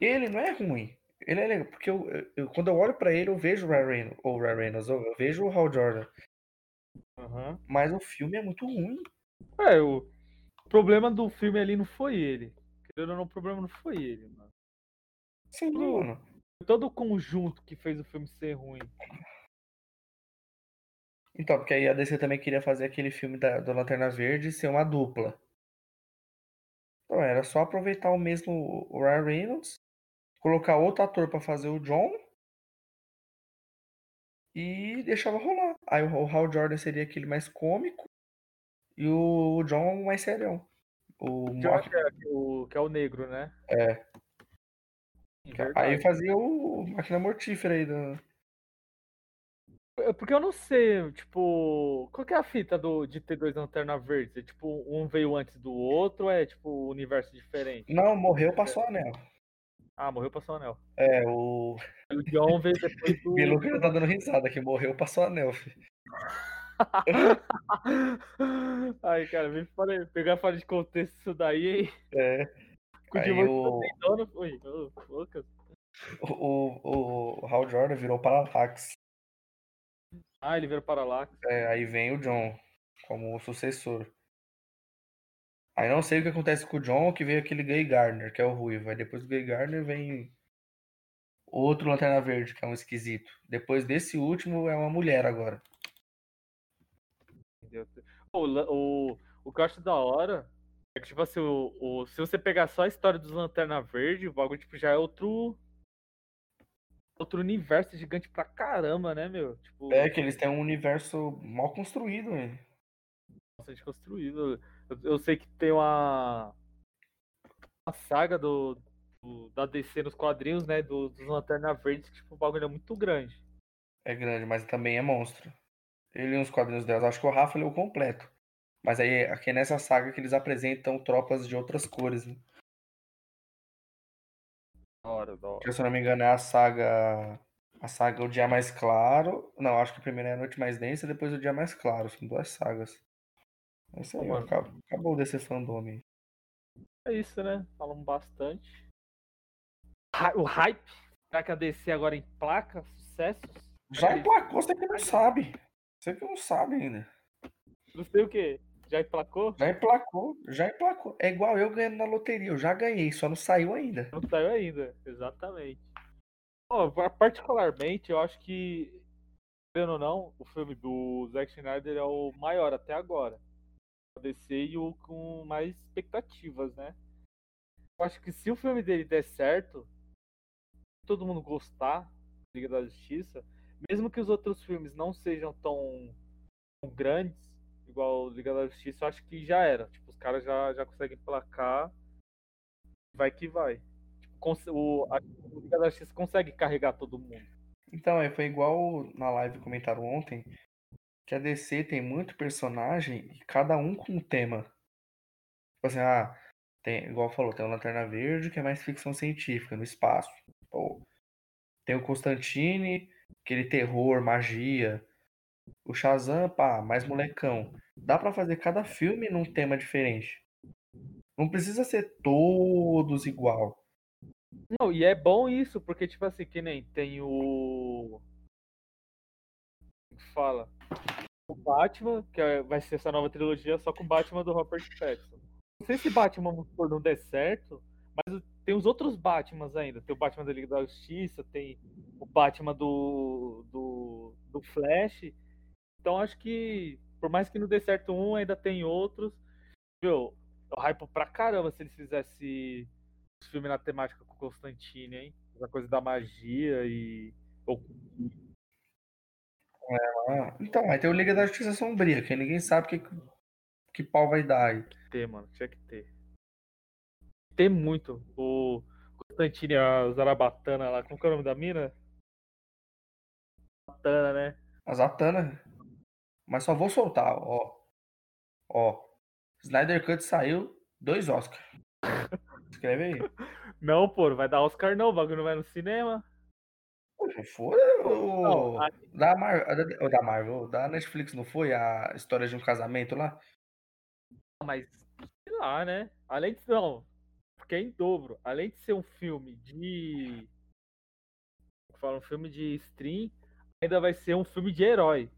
Ele não é ruim. Ele é legal, porque eu, eu- quando eu olho pra ele, eu vejo o Ryan Reynolds, ou o Ryan Reynolds, eu, vejo o Hal Jordan. Aham. Mas o filme é muito ruim. É, o problema do filme ali não foi ele. Querendo ou não, o problema não foi ele, mano. Sim, mano. Foi todo o conjunto que fez o filme ser ruim. Então, porque aí a DC também queria fazer aquele filme da, do Lanterna Verde ser uma dupla. Era só aproveitar o mesmo o Ryan Reynolds, colocar outro ator pra fazer o John e deixava rolar. Aí o, Hal Jordan seria aquele mais cômico e o, John mais serião. O Que, Mark- que é, que o, que é o negro, né? É. Sim, Aí verdade. fazia o Máquina Mortífera aí. Do... Porque eu não sei, tipo, qual que é a fita do, de ter dois lanternas verdes? É tipo, um veio antes do outro ou é tipo universo diferente? Não, morreu, passou o anel. Ah, morreu passou o anel. É, o. O John veio depois do. Pelo que tá dando risada, que morreu, passou o anel, filho. Ai, cara, vem fora, pegar fora de contexto isso daí, hein? É. Aí o, dono. Oi, ô, Lucas. o, o, o Hal Jordan virou Parallax. Ah, ele veio para lá. É, aí vem o John como o sucessor. Aí não sei o que acontece com o John, que veio aquele Guy Gardner, que é o ruivo. Aí depois do Guy Gardner vem outro Lanterna Verde, que é um esquisito. Depois desse último é uma mulher agora. O, o, o que eu acho da hora é que, tipo assim, o, o- se você pegar só a história dos Lanterna Verde, o bagulho tipo, já é outro. Outro universo gigante pra caramba, né, meu? Tipo, É que eles têm um universo mal construído, né? bastante construído. Eu, eu sei que tem uma. a saga do, do, da DC nos quadrinhos, né? Do, dos Lanterna Verdes, que tipo, o bagulho é muito grande. É grande, mas também é monstro. Ele nos quadrinhos delas, acho que o Rafa leu completo. Mas aí aqui é nessa saga que eles apresentam tropas de outras cores, né? Da hora, da hora. Que, se eu não me engano, é a saga. A saga O Dia Mais Claro. Não, acho que primeiro é a Noite Mais Densa e depois o Dia Mais Claro. São duas sagas. É isso aí, acabou, acabou desse fandom aí. É isso, né? Falamos bastante. O hype. Será que a DC agora emplaca sucessos? Já Aquele- emplacou, você que não sabe. Você que não sabe ainda. Não sei o que. Já emplacou? Já emplacou, já emplacou. É igual eu ganhando na loteria. Eu já ganhei, só não saiu ainda. Não saiu ainda, exatamente. Particularmente, eu acho que, querendo ou não, o filme do Zack Snyder é o maior até agora. A DC e o com mais expectativas, né? Eu acho que se o filme dele der certo, todo mundo gostar, Liga da Justiça, mesmo que os outros filmes não sejam tão, tão grandes, igual Liga da Justiça, eu acho que já era. Tipo, os caras já, já conseguem placar. Vai que vai. Tipo, o, a, o Liga da Justiça consegue carregar todo mundo. Então, é, foi igual na live comentaram ontem, que a DC tem muito personagem e cada um com um tema. Tipo assim, ah, tem, igual falou, tem o Lanterna Verde, que é mais ficção científica, no espaço. Tem o Constantine, aquele terror, magia. O Shazam, pá, mais molecão. Dá pra fazer cada filme num tema diferente. Não precisa ser todos igual. Não, e é bom isso, porque, tipo assim, que nem tem o. Fala? O Batman, que é- vai ser essa nova trilogia só com o Batman do Robert Pattinson. Não sei se Batman não der certo, mas tem os outros Batmans ainda. Tem o Batman da Liga da Justiça, tem o Batman do, do, do Flash. Então acho que, por mais que não dê certo um, ainda tem outros. Meu, eu hypo pra caramba se eles fizessem os filmes na temática com o Constantine, hein? Essa coisa da magia e. Ou- Ah, então, aí tem o Liga da Justiça Sombria, que ninguém sabe que, que pau vai dar aí. ter, mano. Tinha que ter. Tem muito. O Constantine, a Zarabatana lá. Como que é o nome da mina? Batana, né? A Zatanna. Mas só vou soltar, ó. Ó. Snyder Cut saiu, dois Oscars. Escreve aí. Não, pô, vai dar Oscar não. O bagulho não vai no cinema. Foi o. A- Da, Mar... da- Marvel, da Netflix, não foi? A história de um casamento lá? Mas, sei lá, né? Além de. Não, porque é em dobro. Além de ser um filme de. Fala, um filme de stream, ainda vai ser um filme de herói.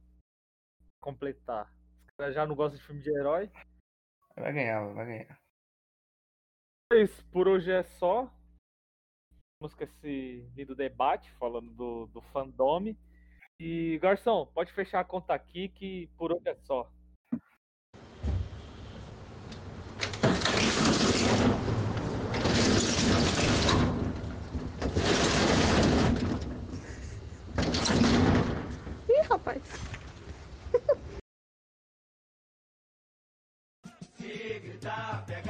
Completar. Os caras já não gostam de filme de herói. Vai ganhar, vai ganhar. Mas por hoje é só. Vamos com esse lindo debate falando do, do fandome. E, Garçom, pode fechar a conta aqui que por hoje é só. Se gritar, pega ladrão.